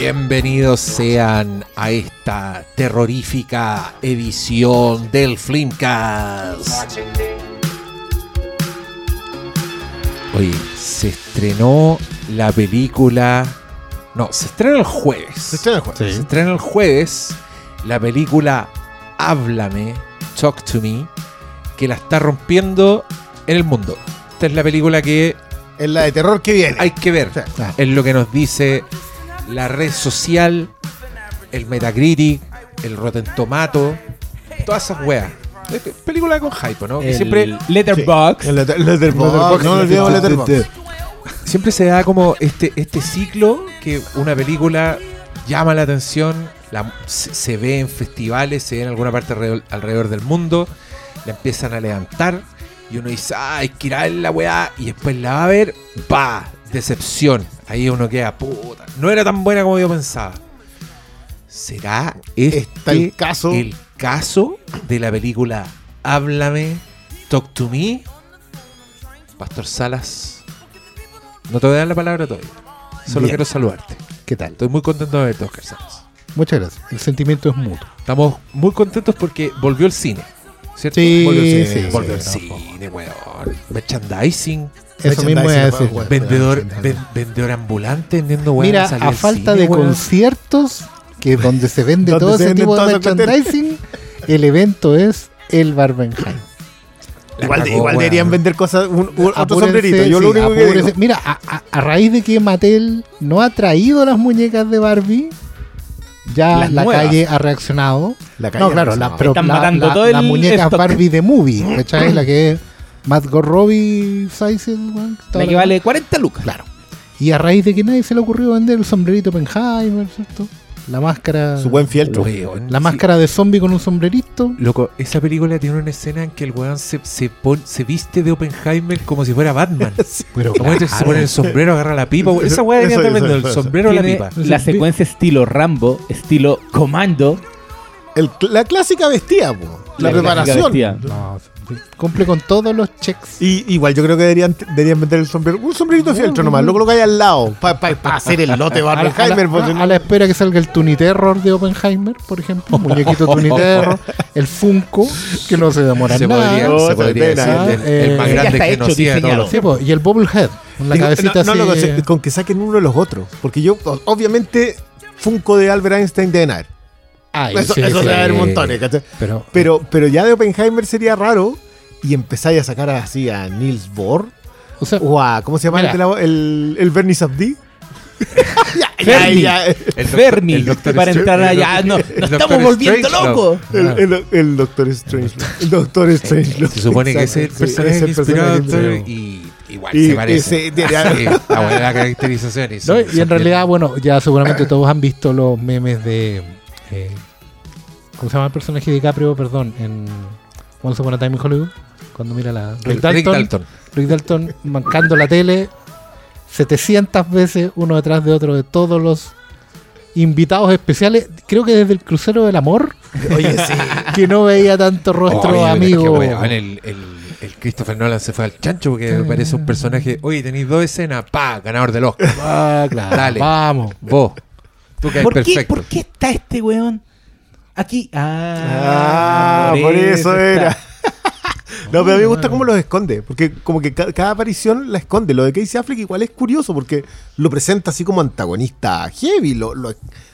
Bienvenidos sean a esta terrorífica edición del Flimcast. Oye, se estrenó la película. No, se estrena el jueves. Se estrena el jueves. Se estrena el jueves la película Háblame, Talk to Me, que la está rompiendo en el mundo. Esta es la película que Es la de terror que viene. hay que ver. Es lo que nos dice la red social, el Metacritic, el Rotten Tomato, todas esas weas. Película con hype, ¿no? El siempre, Letterboxd. El letter- Letterboxd. No olvidemos Letterboxd. siempre se da como este, este ciclo que una película llama la atención, la- se, se ve en festivales, se ve en alguna parte alrededor, alrededor del mundo, la empiezan a levantar y uno dice, ah, hay que ir a ver la weá, y después la va a ver, pa, decepción. Ahí uno queda, puta, no era tan buena como yo pensaba. ¿Será este Está el caso. el caso de la película Háblame, Talk to Me? Pastor Salas, no te voy a dar la palabra todavía. Solo Bien. quiero saludarte. ¿Qué tal? Estoy muy contento de verte, Oscar Salas. Muchas gracias. El sentimiento es mutuo. Estamos muy contentos porque volvió el cine. ¿Cierto? Sí, volvió el cine. sí, volvió el cine, weón. Merchandising. Eso mismo decir. Vendedor, ven- vendedor ambulante vendiendo weón. Mira, a al falta cine, de weón. conciertos, que donde se vende todo se ese tipo de merchandising, el evento es el Barbenheim. Igual, cagó, igual deberían vender cosas, un, un- otro sombrerito. Yo lo único que apúrense. digo, Mira, a, a- a raíz de que Mattel no ha traído las muñecas de Barbie, ya Las la nuevas. calle ha reaccionado. la calle No, claro, la, pero Están la- matando la- todo el las muñecas stock. Barbie de movie, ¿cachai? la que es Matt Robbie size, La que la- vale 40 lucas. Claro. Y a raíz de que nadie se le ocurrió vender el sombrerito Oppenheimer, ¿cierto? La máscara. su buen fieltro. Weón, La sí. máscara de zombie con un sombrerito. Loco, esa película tiene una escena en que el weón se, se, pon- se viste de Oppenheimer como si fuera Batman. Pero Como este se pone el sombrero, agarra la pipa. Esa weá eso, vendiendo el sombrero o la Tiene pipa. la secuencia estilo Rambo, estilo Comando. El- la clásica vestida, po. La, clásica preparación. vestida. No, cumple con todos los checks. Y igual yo creo que deberían, deberían vender el sombrero. Un sombrerito fieltro nomás, lo colocáis al lado. Para hacer el lote A la, a la- Barbenheimer. pues, a- a la espera que salga el Tuniterror de Oppenheimer, por ejemplo. Muñequito Tuniterror. El Funko, que no se demora Se nada. podría, No, se podría decir el, el Eh, más ya grande está hecho, de diseñado. Sí, po, y el Bobblehead. Con la Digo, cabecita no, no, así. con que saquen uno de los otros. Porque yo, obviamente, Funko de Albert Einstein deben haber. Ay, Eso, sí, eso sí. debe haber montones, ¿cachai? Pero, Pero, pero ya de Oppenheimer sería raro. Y empezáis a sacar así a Niels Bohr. o sea, O a, ¿cómo se llama Mira. el, el, el Bernie Sabdi? ya, Fermi. ya, El Fermi, el Doctor para Strange- entrar allá. No, nos estamos volviendo no. locos. El, el, el Doctor Strange. El Doctor Strange. Se supone que ese es el personaje a inspirado. y igual Y se parece. ese- Sí, la buena caracterización. y son- ¿no? Y son en realidad, bueno, ya seguramente todos han visto los memes de. Eh, ¿Cómo se llama el personaje de DiCaprio? Perdón, en Once Upon a Time in Hollywood. Cuando mira la. Rick Rick Dalton, Dalton. Rick Dalton mancando la tele 700 veces uno detrás de otro de todos los invitados especiales. Creo que desde el crucero del amor, Oye, sí. que no veía tanto rostro que, amigo. el, el, el Christopher Nolan se fue al chancho porque me parece un personaje. Oye, tenéis dos escenas, pa, ganador del Oscar. Ah, claro. Dale. Vamos. Vos. Tú ¿Por qué. ¿Por está este weón? Aquí. Ah, Ah, por eso era. No, pero a mí me gusta cómo los esconde, porque como que ca- cada aparición la esconde. Lo de Casey Affleck igual es curioso, porque lo presenta así como antagonista heavy, lo, lo,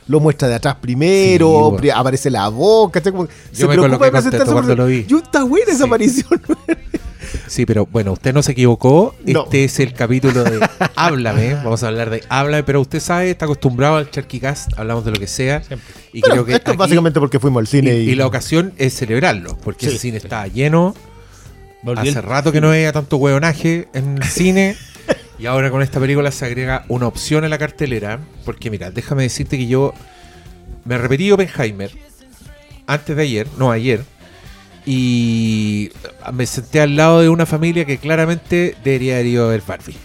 lo muestra de atrás primero, Sí, bueno. pri- aparece la boca. Como Yo me coloqué contento cuando lo vi. Yo, está buena esa Sí. aparición. Sí, pero bueno, usted no se equivocó. No. Este es el capítulo de Háblame. Vamos a hablar de Háblame, pero usted sabe, está acostumbrado al Charquicast, hablamos de lo que sea. Y creo que esto es básicamente porque fuimos al cine y, y la ocasión es celebrarlo, porque Sí, el cine está lleno. Hace el- rato que no veía tanto hueonaje en el cine. Y ahora con esta película se agrega una opción a la cartelera. Porque mira, déjame decirte que yo me repetí Oppenheimer antes de ayer, no ayer. Y me senté al lado de una familia que claramente debería haber ido a ver Barbie.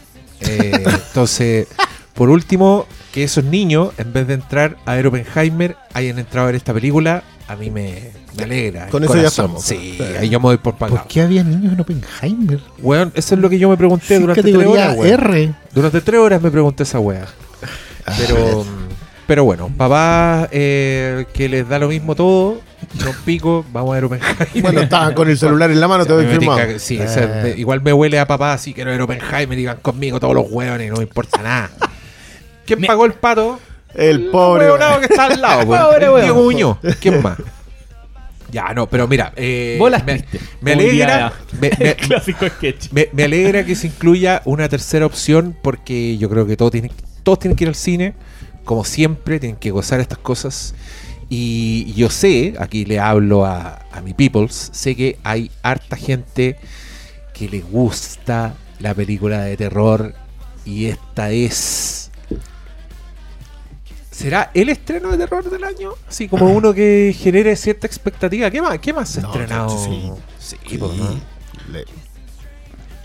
Eh, entonces, por último, que esos niños, en vez de entrar a ver Oppenheimer, hayan entrado a ver esta película, a mí me, me alegra. Con eso ya estamos. Sí, ahí yo me doy por pagado. ¿Por qué había niños en Oppenheimer? Weón, eso es lo que yo me pregunté Sí, durante tres horas, weón. R. Durante tres horas me pregunté esa weá. Pero, Pero bueno, papá eh, que les da lo mismo todo, no pico, vamos a ver Oppenheimer. Bueno, estaban con el celular en la mano, te Me firmado. sí, o sea, Eh. de- igual me huele a papá, así que no era Oppenheimer, digan conmigo todos los hueones, no me importa nada. ¿Quién Me- pagó el pato? El pobre. hueonado que está al lado, pues, Pobre el. Diego Muñoz. ¿Quién más? Ya, no, pero mira, eh, Bolas me, alegra, me, me- Clásico sketch. me- me alegra que se incluya una tercera opción porque yo creo que todos tienen, todos tienen que ir al cine, como siempre, tienen que gozar estas cosas. Y yo sé, aquí le hablo a, a mi peoples, sé que hay harta gente que le gusta la película de terror y esta es... ¿Será el estreno de terror del año? Así como uno que genere cierta expectativa. ¿Qué más, qué más se ha No, estrenado? sí. Sí, Sí. pues, ¿no?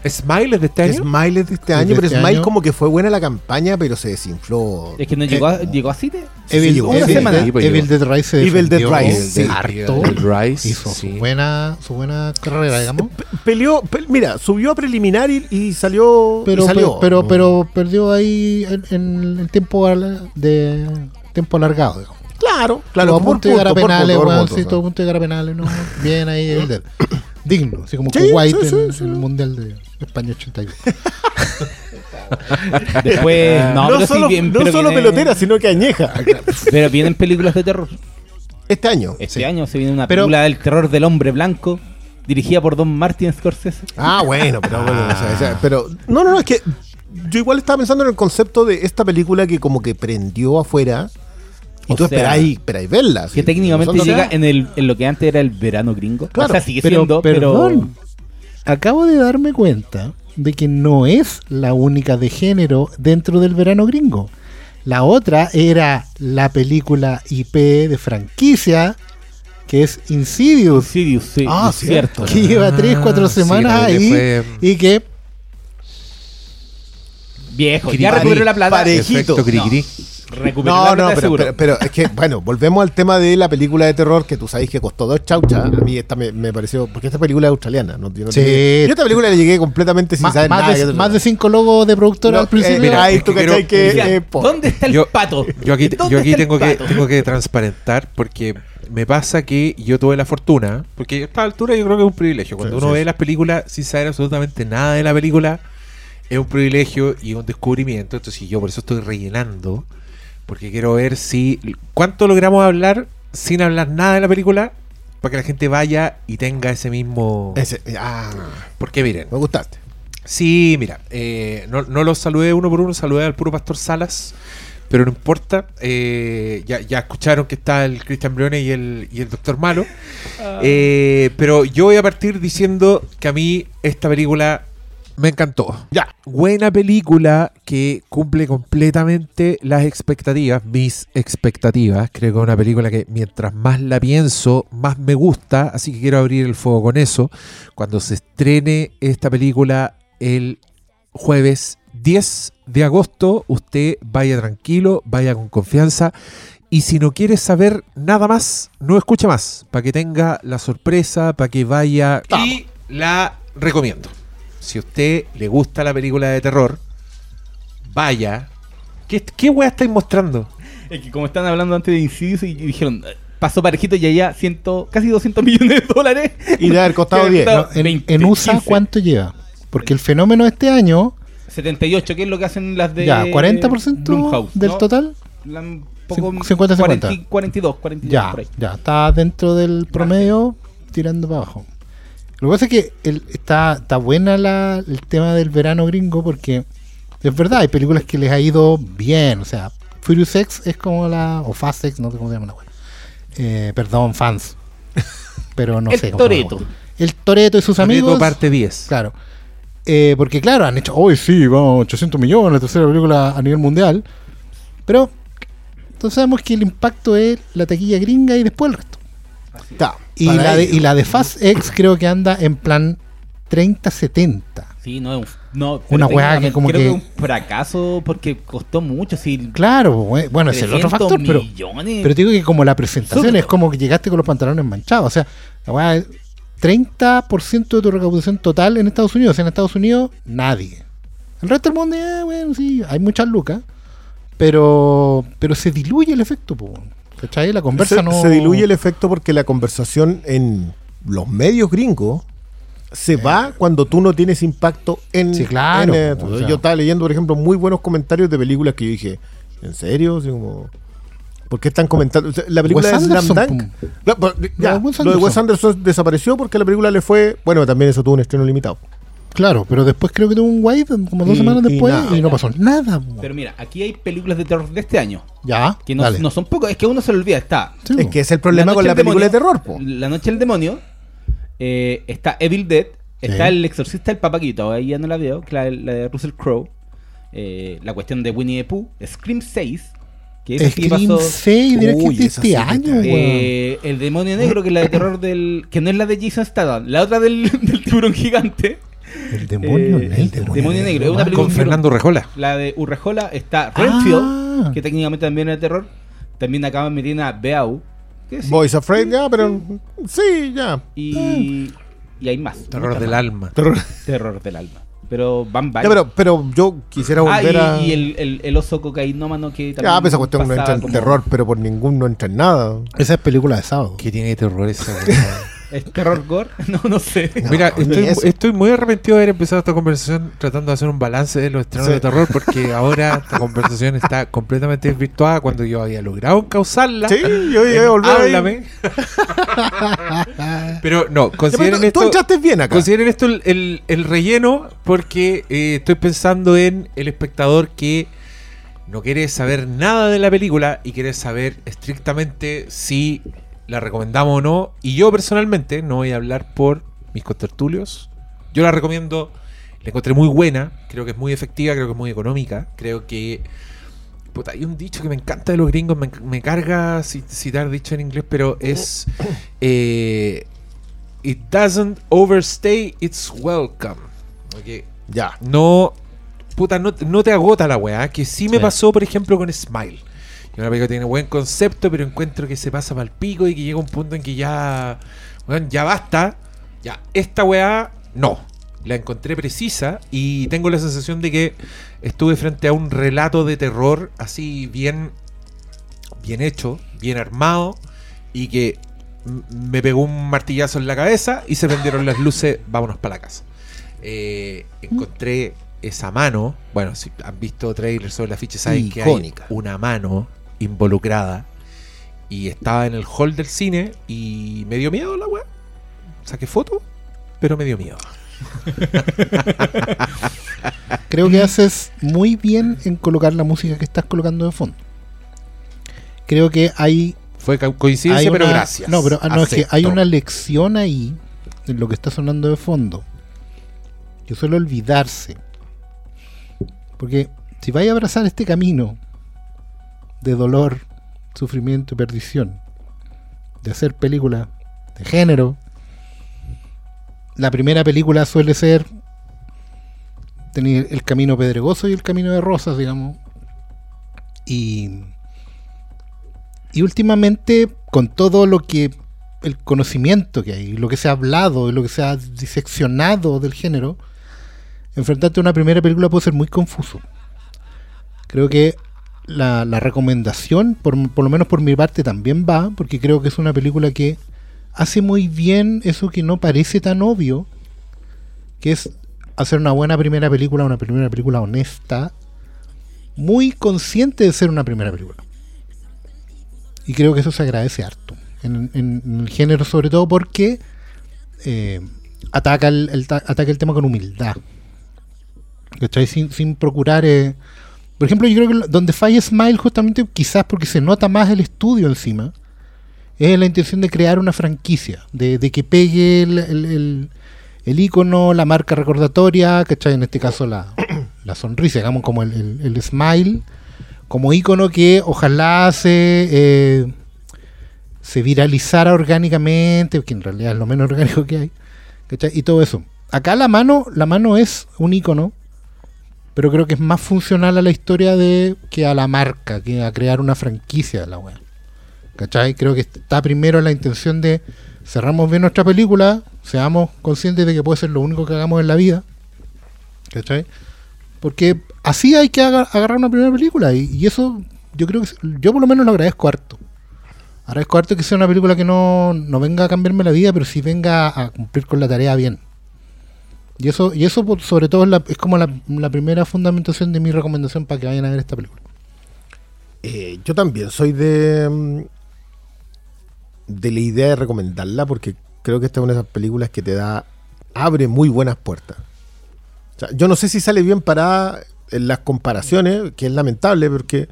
Le- ¿Smile es de este año? Smile es de este Es de año, pero este Smile año. como que fue buena la campaña, pero se desinfló. Es que no llegó, a, llegó a cine. Evil, llegó Evil una Dead- semana. Evil llegó. Dead Rise se Evil Dead Rise, sí. harto. Rise, Hizo sí. su, buena, su buena carrera, digamos. Peleó, pe- mira, subió a preliminar y, y salió. Pero, y salió. pero, pero, pero perdió ahí en, en el tiempo al- de tiempo alargado, digamos. Claro, claro. Todo a punto de llegar a penales, weón, sí, todo a punto de llegar a penales, ¿no? Bien ahí, Evil Dead. Digno, así como Sí, Kuwait sí, sí, en, sí. en el Mundial de España 81. Después, no, No, pero sí, solo, bien, no pero solo viene- pelotera, sino que añeja. Pero vienen películas de terror. Este año. Este sí. año se viene una Pero- película del terror del hombre blanco, dirigida por Don Martin Scorsese. Ah, bueno, pero bueno, o sea, o sea, pero no, no, no, es que yo igual estaba pensando en el concepto de esta película que como que prendió afuera y O tú sea, esperáis, esperáis verla. Que técnicamente Nosotros- llega en, el, en lo que antes era el verano gringo. Claro, o sea, sigue pero, siendo, pero. perdón, acabo de darme cuenta de que no es la única de género dentro del verano gringo. La otra era la película IP de franquicia, que es Insidious, Sirius, sí, Ah, es cierto. que lleva 3, 4 Ah, sí, semanas ahí fue- y que Viejo, ya recuperó la plata. Parejito. Efecto Recuperó No, la no, pero, pero, pero es que, bueno, volvemos al tema de la película de terror que tú sabes que costó dos chauchas. A mí esta me, me pareció, porque esta película es australiana. No, yo, no Sí. yo a esta película le llegué completamente sin ma- saber más, nada. de, que- más de cinco logos de productora No, al principio. eh, Mira, ahí es tú que que... Decía, eh, ¿Dónde está el Yo- pato? Yo aquí, ¿Dónde yo aquí tengo, que, pato? tengo que transparentar porque me pasa que yo tuve la fortuna, porque a esta altura yo creo que es un privilegio. Cuando Sí, uno sí, ve las películas sin saber absolutamente nada de la película, es un privilegio y un descubrimiento. Entonces yo por eso estoy rellenando, porque quiero ver si cuánto logramos hablar sin hablar nada de la película, para que la gente vaya y tenga ese mismo... ese- ah, Porque miren, me gustaste. Sí, mira, eh, no, no los saludé uno por uno, saludé al puro Pastor Salas, pero no importa. eh, ya, ya escucharon que está el Cristian Briones y el, y el Doctor Malo. Eh, pero yo voy a partir diciendo que a mí esta película me encantó. Ya. Buena película que cumple completamente las expectativas, mis expectativas. Creo que es una película que mientras más la pienso, más me gusta. Así que quiero abrir el fuego con eso. Cuando se estrene esta película el jueves 10 de agosto, usted vaya tranquilo, vaya con confianza. Y si no quiere saber nada más, no escuche más. Para que tenga la sorpresa, para que vaya. Y la recomiendo. Si a usted le gusta la película de terror, vaya. ¿Qué, qué wea estáis mostrando? Es que como están hablando antes de Insidious y y dijeron, eh, pasó parejito y allá ciento, casi 200 millones de dólares. Y de haber costado Que 10. costado en, 20, en USA, 15. ¿cuánto lleva? Porque el fenómeno de este año, 78, que es lo que hacen las de ya, 40% Blumhouse, del ¿no? total. La- poco, 50, 50. 40, 42, 42 Ya, por ahí. ya, está dentro del promedio, tirando para abajo. Lo que pasa es que el- está, está buena la, el tema del verano gringo porque es verdad, hay películas que les ha ido bien. O sea, Furious X es como la. O Fast X, no sé cómo se llama la wea. Eh, perdón, fans. Pero no El sé cómo wea. El Toreto y sus Toretto amigos. parte 10. Claro. Eh, porque claro, han hecho, hoy sí, vamos, 800 millones, la tercera película a nivel mundial. Pero entonces sabemos que el impacto es la taquilla gringa y después el resto. Ya, Y para la, de, ello. y la de Fast X creo que anda en plan 30-70. Sí, no, es un, no Una weá que como creo que- es un fracaso porque costó mucho. Sí, Claro, we- bueno, es el otro 300 factor, pero, millones. pero te digo que como la presentación Súper. es como que llegaste con los pantalones manchados. O sea, la weá es 30% de tu recaudación total en Estados Unidos. En Estados Unidos, nadie. El resto del mundo, eh, bueno, sí, hay muchas lucas. pero pero se diluye el efecto, po, ¿cachai? La conversa se, no... se diluye el efecto porque la conversación en los medios gringos se va cuando tú no tienes impacto en. Sí, claro, en, eh, o sea. yo estaba leyendo, por ejemplo, muy buenos comentarios de películas que yo dije, ¿en serio? Así como, ¿Por qué están comentando? La película Wes de Slam Dunk. Ya, Lo de Wes lo de Wes Anderson. Anderson desapareció porque la película le fue. Bueno, también eso tuvo un estreno limitado. Claro, pero después creo que tuvo un wave como dos Y- semanas y después nada. y, no pasó nada. Pero mira, aquí hay películas de terror de este año. ya, Que no, dale. no son pocos, es que a uno se le olvida. Está Sí, Es que es el problema con la película de terror, po. La Noche del Demonio. eh, está Evil Dead. Está Sí. El Exorcista del Papaquito. Ahí ya no la veo. La, la de Russell Crowe. eh, la cuestión de Winnie the Pooh. Scream 6. Que sí Scream pasó. 6, diré que Uy, es de esa sí este año. Eh, el demonio negro, que es la de terror del. que no es la de Jason Statham, la otra del, del tiburón gigante. El demonio, eh, el el demonio, demonio negro, es una ah. película- Con Fernando Rejola. La de Urrejola está Renfield, Ah. que técnicamente también es de terror. También acaban metiendo a Beau. que sí, Boys Afraid, ya, pero. Sí, ya. y, y hay más. Terror del más. alma. Terror. Terror del alma. Pero van Ya, varios. pero, pero yo quisiera Ah, volver a. y, y el, el, el oso cocainómano que también. Ya, pues esa cuestión no entra en como- terror, pero por ningún no entra en nada. Esa es película de sábado. ¿Qué tiene de terror esa? ¿Es terror gore? No, no sé. Mira, estoy, muy arrepentido de haber empezado esta conversación tratando de hacer un balance de los estrenos Sí. de terror porque ahora esta conversación está completamente desvirtuada cuando yo había logrado causarla. Sí, yo iba a volver ahí. Háblame. Pero no, pero consideren tú, tú esto, entraste bien acá. consideren esto el, el- el relleno porque eh, estoy pensando en el espectador que no quiere saber nada de la película y quiere saber estrictamente si la recomendamos o no. Y yo personalmente no voy a hablar por mis contertulios. Yo la recomiendo, la encontré muy buena, creo que es muy efectiva, creo que es muy económica, creo que... Puta, hay un dicho que me encanta de los gringos, me, me carga ci- citar dicho en inglés, pero es... eh, it doesn't overstay its welcome. Ok, Ya. no, puta, no, no te agota la weá. Que sí me pasó, por ejemplo, con Smile. Una película que tiene buen concepto, pero encuentro que se pasa para el pico y que llega un punto en que ya, ya basta. Ya, esta weá, no. La encontré precisa y tengo la sensación de que estuve frente a un relato de terror así bien, bien hecho, bien armado y que me pegó un martillazo en la cabeza y se prendieron las luces, vámonos para la casa. Eh, encontré esa mano, bueno, si han visto trailers sobre la ficha saben que hay una mano involucrada y estaba en el hall del cine y me dio miedo la weá. Saqué foto, pero me dio miedo. Creo que haces muy bien en colocar la música que estás colocando de fondo. Creo que hay, Fue co- coincidencia, hay pero gracias. No, pero ah, no, es que hay una lección ahí en lo que está sonando de fondo. Que suele olvidarse. Porque si vais a abrazar este camino de dolor, sufrimiento y perdición, de hacer películas de género, la primera película suele ser tener el camino pedregoso y el camino de rosas, digamos. Y, y últimamente, con todo lo que el conocimiento que hay, lo que se ha hablado, y lo que se ha diseccionado del género, enfrentarte a una primera película puede ser muy confuso. Creo que la, recomendación, por, por lo menos por mi parte, también va, porque creo que es una película que hace muy bien eso que no parece tan obvio, que es hacer una buena primera película, una primera película honesta, muy consciente de ser una primera película. Y creo que eso se agradece harto. En, el género, sobre todo porque eh, ataca, el, el el tema con humildad. ¿Cachai? Sin, sin procurar. eh, Por ejemplo, yo creo que donde falla Smile, justamente quizás porque se nota más el estudio encima, es la intención de crear una franquicia, de, de que pegue el, el, el- el icono, la marca recordatoria, ¿cachai? En este caso la, la sonrisa, digamos, como el, el- el smile, como icono que ojalá se, eh, se viralizara orgánicamente, que en realidad es lo menos orgánico que hay, ¿cachai? Y todo eso. Acá la mano, la mano es un icono, pero creo que es más funcional a la historia de que a la marca, que a crear una franquicia de la web. ¿Cachai? Creo que está primero la intención de cerramos bien nuestra película, seamos conscientes de que puede ser lo único que hagamos en la vida. ¿Cachai? Porque así hay que aga- agarrar una primera película. Y, y eso yo creo que yo por lo menos lo agradezco harto. Agradezco harto que sea una película que no, no venga a cambiarme la vida, pero sí venga a cumplir con la tarea bien. Y eso, y eso sobre todo es, como la, primera fundamentación de mi recomendación para que vayan a ver esta película. Eh, yo también soy de mm, de la idea de recomendarla porque creo que esta es una de esas películas que te da abre muy buenas puertas. Yo no sé si sale bien parada en las comparaciones, que es lamentable porque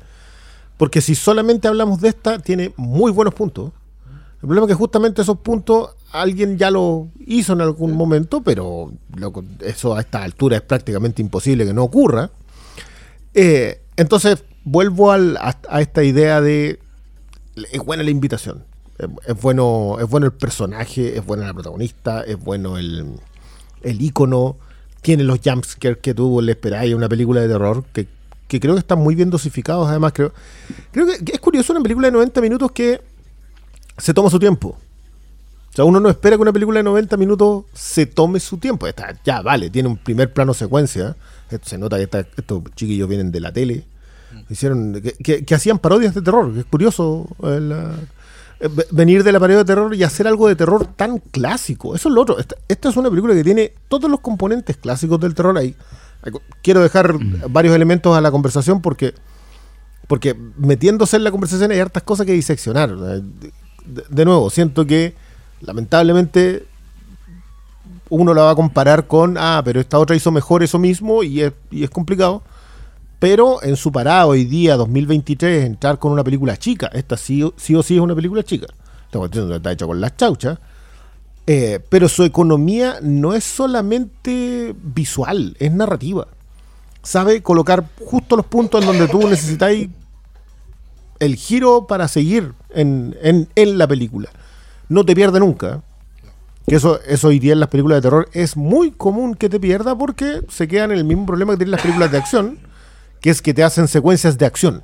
porque si solamente hablamos de esta tiene muy buenos puntos. El problema es que justamente esos puntos alguien ya lo hizo en algún momento, pero loco, eso a esta altura es prácticamente imposible que no ocurra. Eh, entonces, vuelvo al- a, a esta idea de. Es buena la invitación. Es, es bueno, es bueno el personaje, es buena la protagonista, es bueno el, el icono. Tiene los jumpscares que tú le esperáis una película de terror, que, que creo que están muy bien dosificados. Además, creo, creo que, que es curioso una película de 90 minutos que se toma su tiempo. O sea, uno no espera que una película de 90 minutos se tome su tiempo. Esta, ya, vale, tiene un primer plano secuencia. Eh, Se nota que esta- estos chiquillos vienen de la tele. Hicieron, que, que- que hacían parodias de terror. Es curioso eh, la- eh, ve- venir de la parodia de terror y hacer algo de terror tan clásico. Eso es lo otro. Esta, esta es una película que tiene todos los componentes clásicos del terror ahí. Quiero dejar varios elementos a la conversación porque porque metiéndose en la conversación hay hartas cosas que diseccionar. De- de nuevo, siento que lamentablemente uno la va a comparar con, ah, pero esta otra hizo mejor eso mismo y es, complicado. Pero en su parada hoy día, 2023, entrar con una película chica, esta sí, sí o sí es una película chica. Está hecha con las chauchas. Eh, pero su economía no es solamente visual, es narrativa. Sabe colocar justo los puntos en donde tú necesitáis el giro para seguir en la película. No te pierde nunca. Que eso, eso hoy día en las películas de terror es muy común que te pierda porque se quedan en el mismo problema que tienen las películas de acción, que es que te hacen secuencias de acción.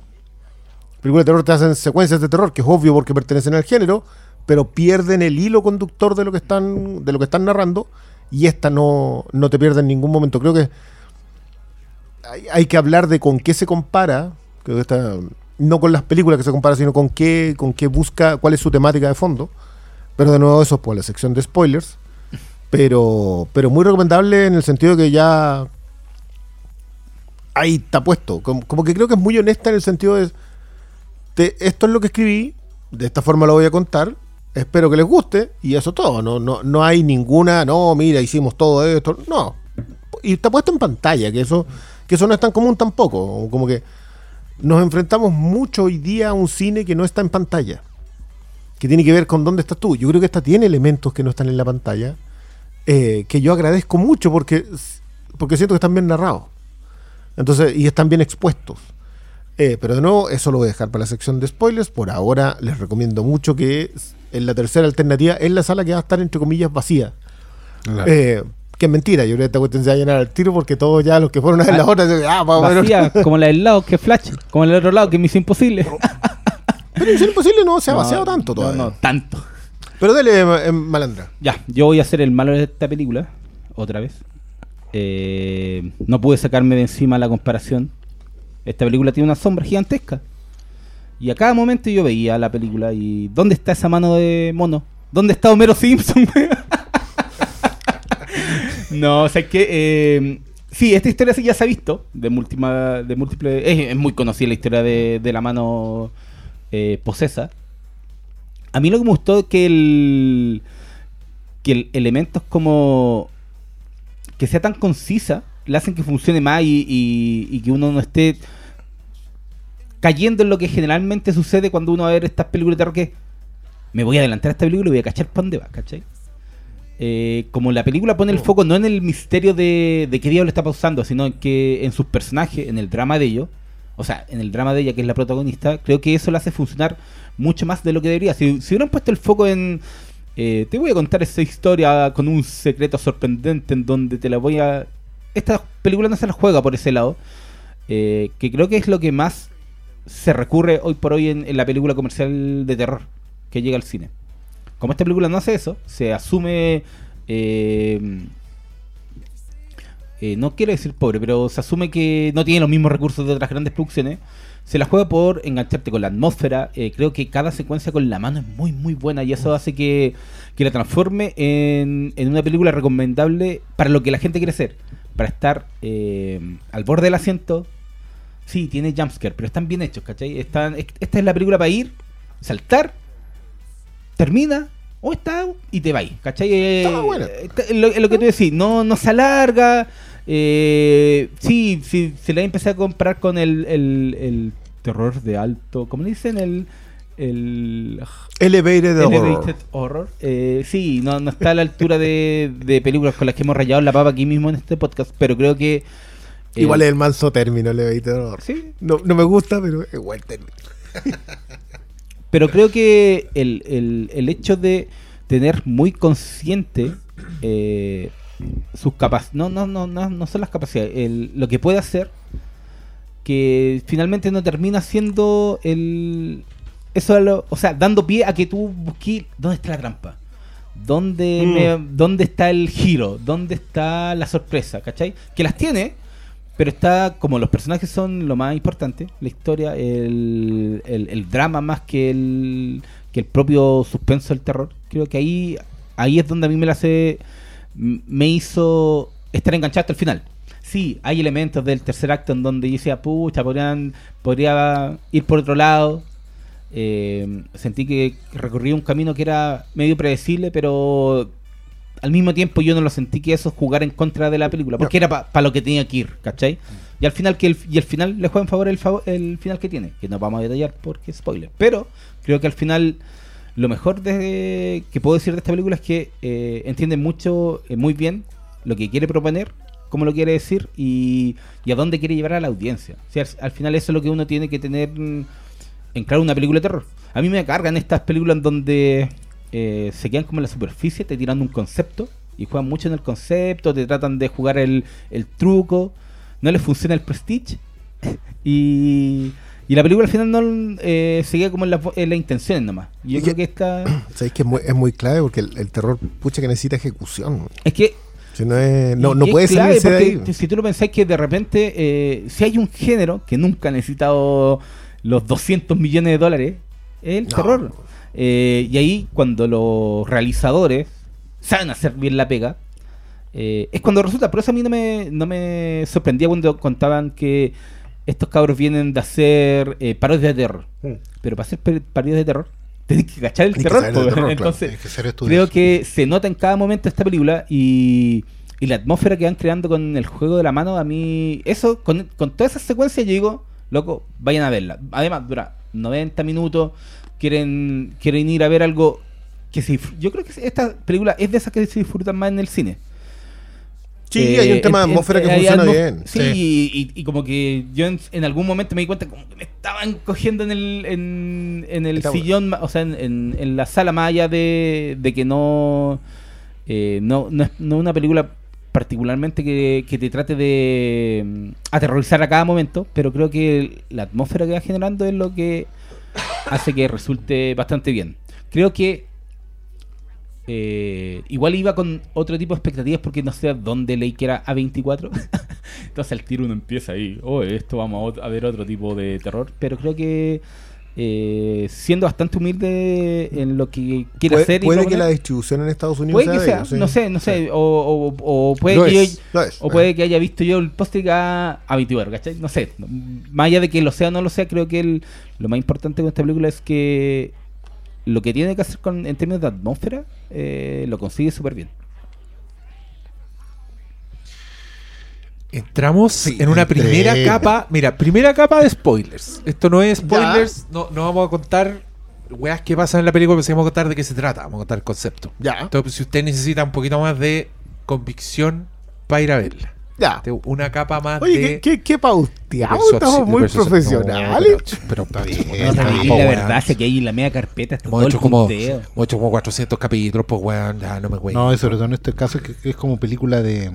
Películas de terror te hacen secuencias de terror, que es obvio porque pertenecen al género, pero pierden el hilo conductor de lo que están, de lo que están narrando, y esta no, no te pierde en ningún momento. Creo que hay, que hablar de con qué se compara, creo que esta- no con las películas que se compara, sino con qué, con qué busca, cuál es su temática de fondo. Pero de nuevo, eso es por la sección de spoilers. Pero, pero muy recomendable en el sentido que ya ahí está puesto. Como, como que creo que es muy honesta en el sentido de esto es lo que escribí, de esta forma lo voy a contar. Espero que les guste y eso todo. No, no, no hay ninguna, no, mira, hicimos todo esto. No. Y está puesto en pantalla, que eso, que eso no es tan común tampoco. Como que nos enfrentamos mucho hoy día a un cine que no está en pantalla. Que tiene que ver con dónde estás tú. Yo creo que esta tiene elementos que no están en la pantalla. eh, que yo agradezco mucho porque, porque siento que están bien narrados. Entonces, y están bien expuestos. Eh, pero de nuevo, eso lo voy a dejar para la sección de spoilers. Por ahora les recomiendo mucho que en la tercera alternativa es la sala que va a estar entre comillas vacía. Eh, que es mentira, yo creo que esta cuestión se va a llenar al tiro porque todos ya los que fueron a ver la otra, dicen, ah, vamos a ver otra. Como la del lado, que es Flash. Como el otro lado, que es Misión Imposible. Pero Misión Imposible no se ha vaciado tanto todavía. No, tanto. Pero dale, eh, malandra. Ya, yo voy a ser el malo de esta película, otra vez. Eh, no pude sacarme de encima la comparación. Esta película tiene una sombra gigantesca. Y a cada momento yo veía la película y ¿dónde está esa mano de mono? ¿Dónde está Homero Simpson? no, o sea, es que... eh, sí, esta historia sí ya se ha visto, de, múltima- de múltiples... Es, es muy conocida la historia de, de la mano eh, posesa. A mí lo que me gustó es que el que el elementos como que sea tan concisa le hacen que funcione más y, y- y que uno no esté cayendo en lo que generalmente sucede cuando uno va a ver estas películas de terror que me voy a adelantar a esta película y voy a cachar para dónde va, ¿cachai? Eh, como la película pone el foco no en el misterio de, de qué diablo está pasando, sino en que en sus personajes, en el drama de ellos, o sea, en el drama de ella que es la protagonista, creo que eso la hace funcionar mucho más de lo que debería. Si, hubieran puesto el foco en eh, te voy a contar esa historia con un secreto sorprendente en donde te la voy a... Esta película no se la juega por ese lado, eh, que creo que es lo que más se recurre hoy por hoy en, en la película comercial de terror que llega al cine. Como esta película no hace eso, se asume... eh, eh, no quiero decir pobre, pero se asume que no tiene los mismos recursos de otras grandes producciones. Se la juega por engancharte con la atmósfera. eh, creo que cada secuencia con la mano es muy, muy buena y eso hace que, que la transforme en, en una película recomendable para lo que la gente quiere hacer. Para estar eh, al borde del asiento. Sí, tiene jumpscare, pero están bien hechos, ¿cachai? Están, es- esta es la película para ir, saltar, termina, o está y te vais, ¿cachai? Eh, Está buena. está- lo, lo que tú decís, no, no se alarga. Eh, sí, sí, se le empecé a comparar con el, el, el terror de alto, ¿cómo le dicen? El, el Elevated Horror. Elevated Horror. Eh, sí, no, no está a la altura de, de películas con las que hemos rayado la papa aquí mismo en este podcast, pero creo que... eh, Igual es el manso término, Elevated Horror. Sí, No, no me gusta, pero buen término. Pero creo que el, el- el hecho de tener muy consciente eh, sus capacidades, no, no, no, no, no son las capacidades, el- lo que puede hacer, que finalmente no termina siendo el... Eso es lo- o sea, dando pie a que tú busques dónde está la trampa. ¿Dónde, Mm. me- ¿Dónde está el giro? ¿Dónde está la sorpresa? ¿Cachai? Que las tiene, pero está como los personajes son lo más importante, la historia, el, el- el drama más que el, que el propio suspenso del terror. Creo que ahí, ahí es donde a mí me la hace, me hizo estar enganchado hasta el final. Sí, hay elementos del tercer acto en donde yo decía, pucha, podrían, podría ir por otro lado. Eh, sentí que recorrí un camino que era medio predecible, pero al mismo tiempo yo no lo sentí que eso es jugar en contra de la película, porque era para lo que tenía que ir, ¿cachai? Y al final que el, y al final le juega en favor el, el final que tiene, que no vamos a detallar porque es spoiler. Pero creo que al final lo mejor de, que puedo decir de esta película es que eh, entiende mucho, eh, muy bien lo que quiere proponer, cómo lo quiere decir y, y a dónde quiere llevar a la audiencia. O al, al final eso es lo que uno tiene que tener mm, en claro una película de terror. A mí me cargan estas películas donde eh, se quedan como en la superficie, te tirando un concepto y juegan mucho en el concepto, te tratan de jugar el, el truco, no les funciona el prestige y, y la película al final no eh, se queda como en, la, en las intenciones nomás. Yo creo que- que esta... Sabéis que es muy, es muy clave porque el, el terror, pucha, que necesita ejecución. Es que Si no, es, no, no puede salirse de ahí. Si tú lo pensáis que de repente, eh, si hay un género que nunca ha necesitado los 200 millones de dólares, es el No. terror. Eh, y ahí, cuando los realizadores saben hacer bien la pega, es cuando resulta. Por eso a mí no me, no me sorprendía cuando contaban que estos cabros vienen de hacer eh, parodias de terror. Mm. Pero para hacer parodias de terror, tenés que cachar el terror. claro. Entonces, que ser Creo que se nota en cada momento esta película y, y la atmósfera que van creando con el juego de la mano, a mí, eso, con, con toda esa secuencia, yo digo, loco, vayan a verla. Además, dura 90 minutos, quieren, quieren ir a ver algo que se Yo creo que esta película es de esas que se disfrutan más en el cine. Sí, Eh, hay un tema de en- atmósfera que funciona bien. Sí, Y, y- y como que yo en, en algún momento me di cuenta como que me estaban cogiendo en el, en, en el Está sillón, o sea, en, la sala más allá de, de que no, eh, no, no es no es una película particularmente que, que te trate de mm, aterrorizar a cada momento, pero creo que la atmósfera que va generando es lo que hace que resulte bastante bien. Creo que eh, igual iba con otro tipo de expectativas porque no sé a dónde leí que era A24. Entonces al tiro uno empieza ahí, oh, esto vamos a ver otro tipo de terror. Pero creo que eh, siendo bastante humilde en lo que quiere Puede, hacer y puede que la distribución en Estados Unidos puede que de sea, ellos, sí. no sé, no sé, o, o- o puede que yo- es. o puede que haya visto yo el póster a, a 24, ¿cachai? No sé. Más allá de que lo sea o no lo sea, creo que el- lo más importante con esta película es que lo que tiene que hacer con, en términos de atmósfera eh, lo consigue súper bien. Entramos Sí, en una primera capa. Mira, primera capa de spoilers. Esto no es spoilers. No, no vamos a contar weas que pasan en la película, pero sí vamos a contar de qué se trata. Vamos a contar el concepto. Ya, Entonces, si usted necesita un poquito más de convicción para ir a verla. Ya. Una capa más Oye, de. ¿qué, qué, persuasión- Estamos muy profesionales. No, pero, pero, Está bien, pero- está pero- bien. Y po, la verdad es que ahí la media carpeta está Hemos hecho, como, hemos hecho como 400 capítulos, pues weón, ya no me güey. No, y sobre todo en este caso es que es como película de.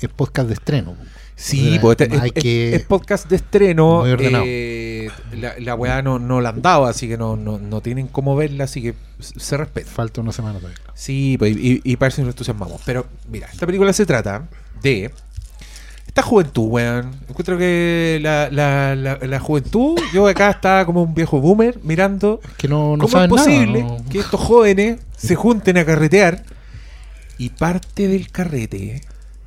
Es podcast de estreno. Sí, Mira, pues este- hay es, que- podcast de estreno. Muy ordenado. eh, la, la weá no, no la han dado, así que no, no, no tienen cómo verla, así que se respeta. Falta una semana todavía. Sí, pues, y, y para eso nos entusiasmamos. Pero mira, esta película se trata de esta juventud, weón. Encuentro que la, la, la, la juventud, yo acá estaba como un viejo boomer mirando Que no, no ¿Cómo es nada, posible ¿no? que estos jóvenes se junten a carretear y parte del carrete,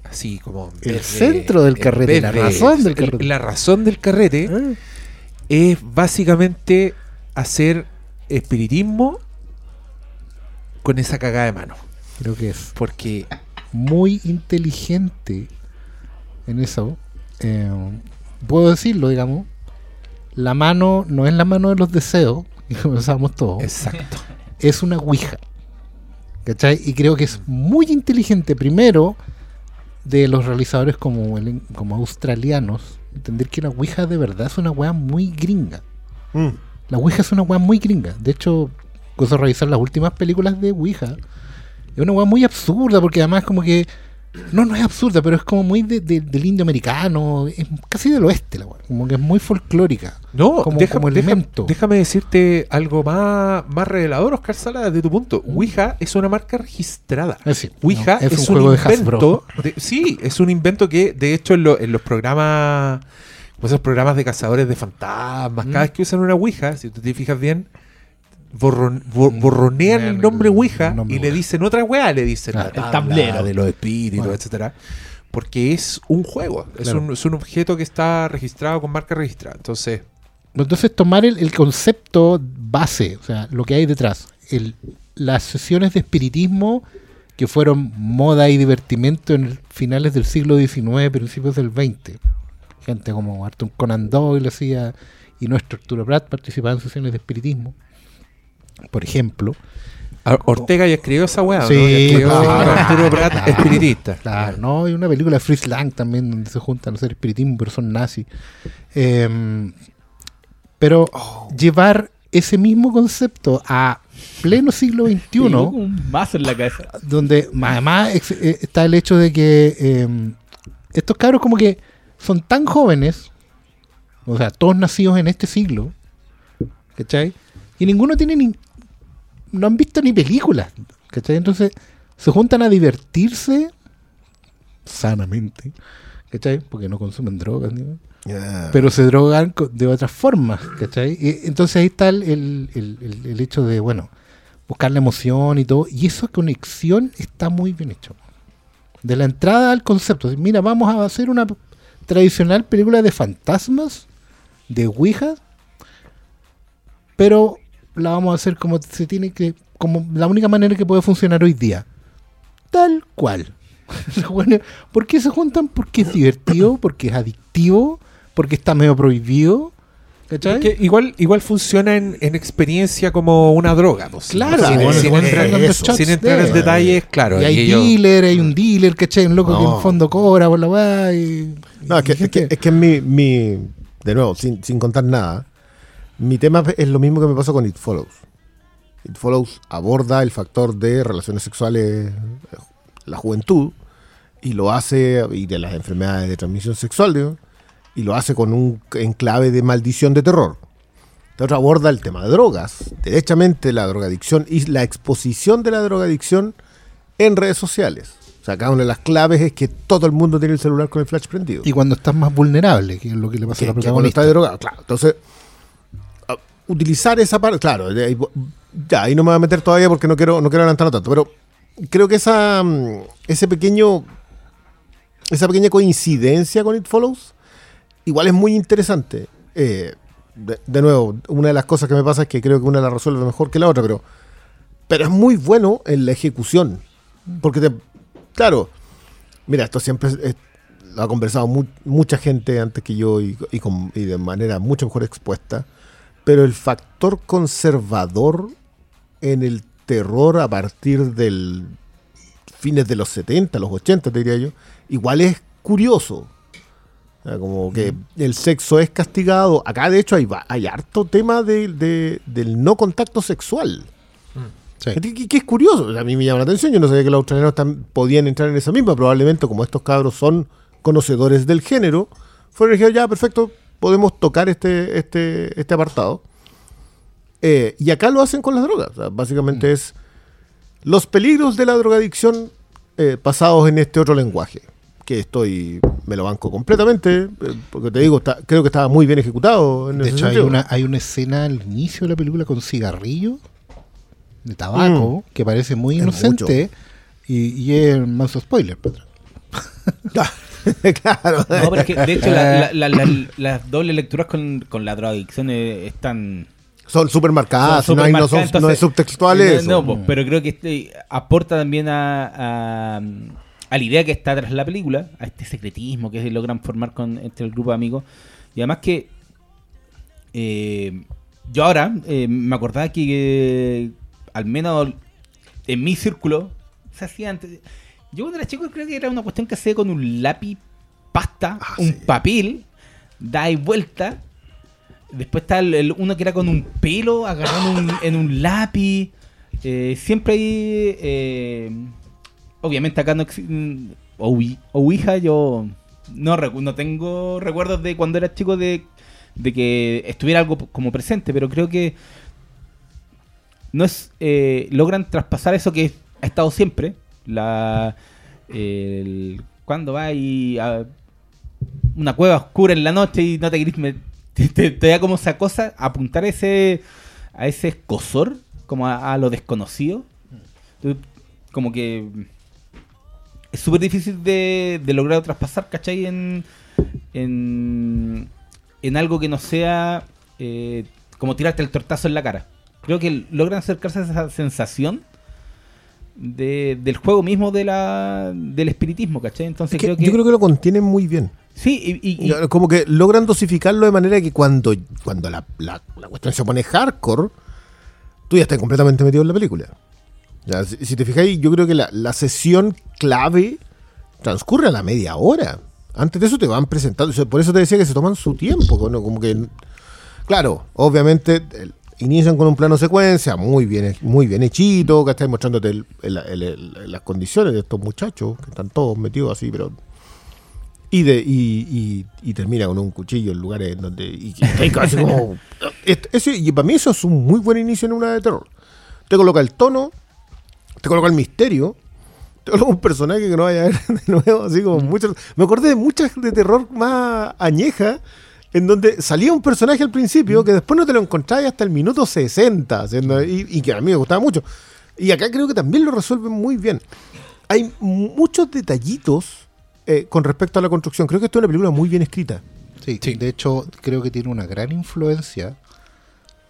así como... El centro del carrete, la razón del carrete. La razón del carrete es básicamente hacer espiritismo con esa cagada de mano. Creo que es Porque muy inteligente en eso. Eh, puedo decirlo, digamos. La mano no es la mano de los deseos, y como sabemos todos. Exacto. es una ouija. ¿Cachai? Y creo que es muy inteligente, primero, de los realizadores como, el- como australianos, entender que una ouija de verdad es una weá muy gringa. Mm. La ouija es una weá muy gringa. De hecho, cosa revisar las últimas películas de ouija. Es una weá muy absurda, porque además como que... No, no es absurda, pero es como muy de- de- del indio americano. Es casi del oeste la. Como que es muy folclórica. No, Como- deja- elemento. déjame decirte algo más, más revelador, Oscar Sala, desde tu punto. Ouija es una marca registrada. Es decir, Ouija no, es, es un juego de invento. de- sí, es un invento que, de hecho, en, lo- en los programas, esos programas de cazadores de fantasmas, cada Mm. vez que usan una Ouija, si tú te fijas bien, borron- bo- borronean el nombre Ouija el nombre y le dicen otra weá, le dicen Ah, la el tablero. de los espíritus, Bueno. etcétera Porque es un juego, es, un, es un objeto que está registrado con marca registrada. Entonces, Entonces tomar el, el concepto base, o sea, lo que hay detrás, el- las sesiones de espiritismo que fueron moda y divertimento en finales del siglo XIX, principios del XX. Gente como Arthur Conan Doyle hacía y nuestro Arturo Prat participaba en sesiones de espiritismo, por ejemplo. A- Ortega ya escribió esa weá. Sí, escribió claro. Arturo Prat, Claro. espiritista. Claro, ¿no? Hay una película de Fritz Lang también donde se juntan a hacer espiritismo, pero son nazis. Em, pero llevar ese mismo concepto a pleno siglo XXI, con un mazo en la cabeza. donde además eh, está el hecho de que em, estos cabros como que son tan jóvenes, o sea, todos nacidos en este siglo, ¿cachai? Y ninguno tiene ni... no han visto ni películas, ¿cachai? Entonces se juntan a divertirse sanamente, ¿cachai? Porque no consumen drogas, pero se drogan de otras formas, ¿cachai? Y entonces ahí está el, el- el- hecho de, bueno, buscar la emoción y todo, y esa conexión está muy bien hecho. De la entrada al concepto, mira, vamos a hacer una tradicional película de fantasmas, de Ouija, pero la vamos a hacer como se tiene que, como la única manera que puede funcionar hoy día. Tal cual. Bueno, ¿Por qué se juntan? Porque es divertido, porque es adictivo, porque está medio prohibido. ¿Cachai? Que igual, igual funciona en, en experiencia como una droga. pues, Claro, sin, bueno, sin bueno, entrar, dando sin shots entrar de- en detalles, claro. y hay ellos- dealer, hay un dealer, ¿cachai? Un loco que en No. el fondo cobra por la weá. Y, No, es que, y es que, es que mi, mi- de nuevo, sin, sin contar nada, mi tema es lo mismo que me pasó con It Follows. It Follows aborda el factor de relaciones sexuales, eh, la juventud, y lo hace, y de las enfermedades de transmisión sexual, digo, y lo hace con un enclave de maldición de terror. De otro aborda el tema de drogas, derechamente la drogadicción y la exposición de la drogadicción en redes sociales. O sea, cada una de las claves es que todo el mundo tiene el celular con el flash prendido. y cuando estás más vulnerable, que es lo que le pasa que, a la que cuando protagonista. está drogado, claro. Entonces, utilizar esa parte, claro, ya, ahí no me voy a meter todavía porque no quiero, no quiero adelantarlo tanto, pero creo que esa, mm, ese pequeño, esa pequeña coincidencia con It Follows, igual es muy interesante. Eh, de, nuevo, una de las cosas que me pasa es que creo que una la resuelve mejor que la otra, pero, pero es muy bueno en la ejecución. Porque, te- claro, mira, esto siempre lo ha conversado mu- mucha gente antes que yo y, y de manera mucho mejor expuesta, pero el factor conservador en el terror a partir del fines de los 70, los 80, te diría yo, igual es curioso. O sea, como que el sexo es castigado. Acá, de hecho, hay, hay harto tema de- de- del no contacto sexual. Sí. Que, es curioso, a mí me llama la atención. Yo no sabía que los australianos podían entrar en esa misma. Probablemente, como estos cabros son conocedores del género, fueron dijeron, ya, perfecto, podemos tocar este, este, este apartado. Eh, y acá lo hacen con las drogas. O sea, básicamente es los peligros de la drogadicción eh, pasados en este otro lenguaje. que estoy, me lo banco completamente, eh, porque te digo, está- creo que estaba muy bien ejecutado. En De ese hecho, hay una, hay una escena al inicio de la película con cigarrillo de tabaco que parece muy Es inocente y, y es manso spoiler. Pedro. claro. No, pero es que de hecho la- la- la- la- las dobles lecturas con, con la drogadicción eh, están Son súper marcadas, no, hay, no, son, supermarcadas, no es entonces, subtextual no, pero creo que este aporta también a, a, a la idea que está tras la película, a este secretismo que logran formar con entre el grupo de amigos. Y además que eh, yo ahora eh, me acordaba que eh, al menos en mi círculo se hacía antes. Yo cuando era chico creo que era una cuestión que hacía con un lápiz pasta, Ah, un sí. papel, da y vuelta. Después está el, el- uno que era con un pelo agarrado en un, en un lápiz. Eh, siempre hay. eh, obviamente acá no existe. Ouija, yo no, no tengo recuerdos de cuando era chico de, de que estuviera algo como presente, pero creo que no es eh, logran traspasar eso que ha estado siempre. La cuando va y a una cueva oscura en la noche y no te querís met- te, te- te da como esa cosa apuntar ese a ese escosor como a, lo desconocido como que es súper difícil de, de lograr traspasar ¿cachai? en en, en algo que no sea eh, como tirarte el tortazo en la cara creo que logran acercarse a esa sensación de- del juego mismo de la, del espiritismo, ¿cachai? Entonces Es que creo que... Yo creo que lo contienen muy bien. Sí, y, y- y- Como que logran dosificarlo de manera que cuando, cuando la, la- la cuestión se pone hardcore, tú ya estás completamente metido en la película. Ya, si, si te fijáis, yo creo que la, la sesión clave transcurre a la media hora. Antes de eso te van presentando. o sea, Por eso te decía que se toman su tiempo. Como que, claro, obviamente el- inician con un plano secuencia muy bien, muy bien hechito, que está mostrándote el- el- el- las condiciones de estos muchachos, que están todos metidos así, pero y, de, y, y, y termina con un cuchillo en lugares donde. Y, casi como. ese- y para mí eso es un muy buen inicio en una de terror. Te coloca el tono, te coloca el misterio, te coloca un personaje que no vaya a ver de nuevo, así como muchas. Me acordé de muchas de terror más añejas, en donde salía un personaje al principio que después no te lo encontrabas hasta el minuto 60, siendo- y, y que a mí me gustaba mucho. Y acá creo que también lo resuelven muy bien. Hay muchos detallitos eh, con respecto a la construcción. Creo que esto es una película muy bien escrita. Sí, Sí. de hecho creo que tiene una gran influencia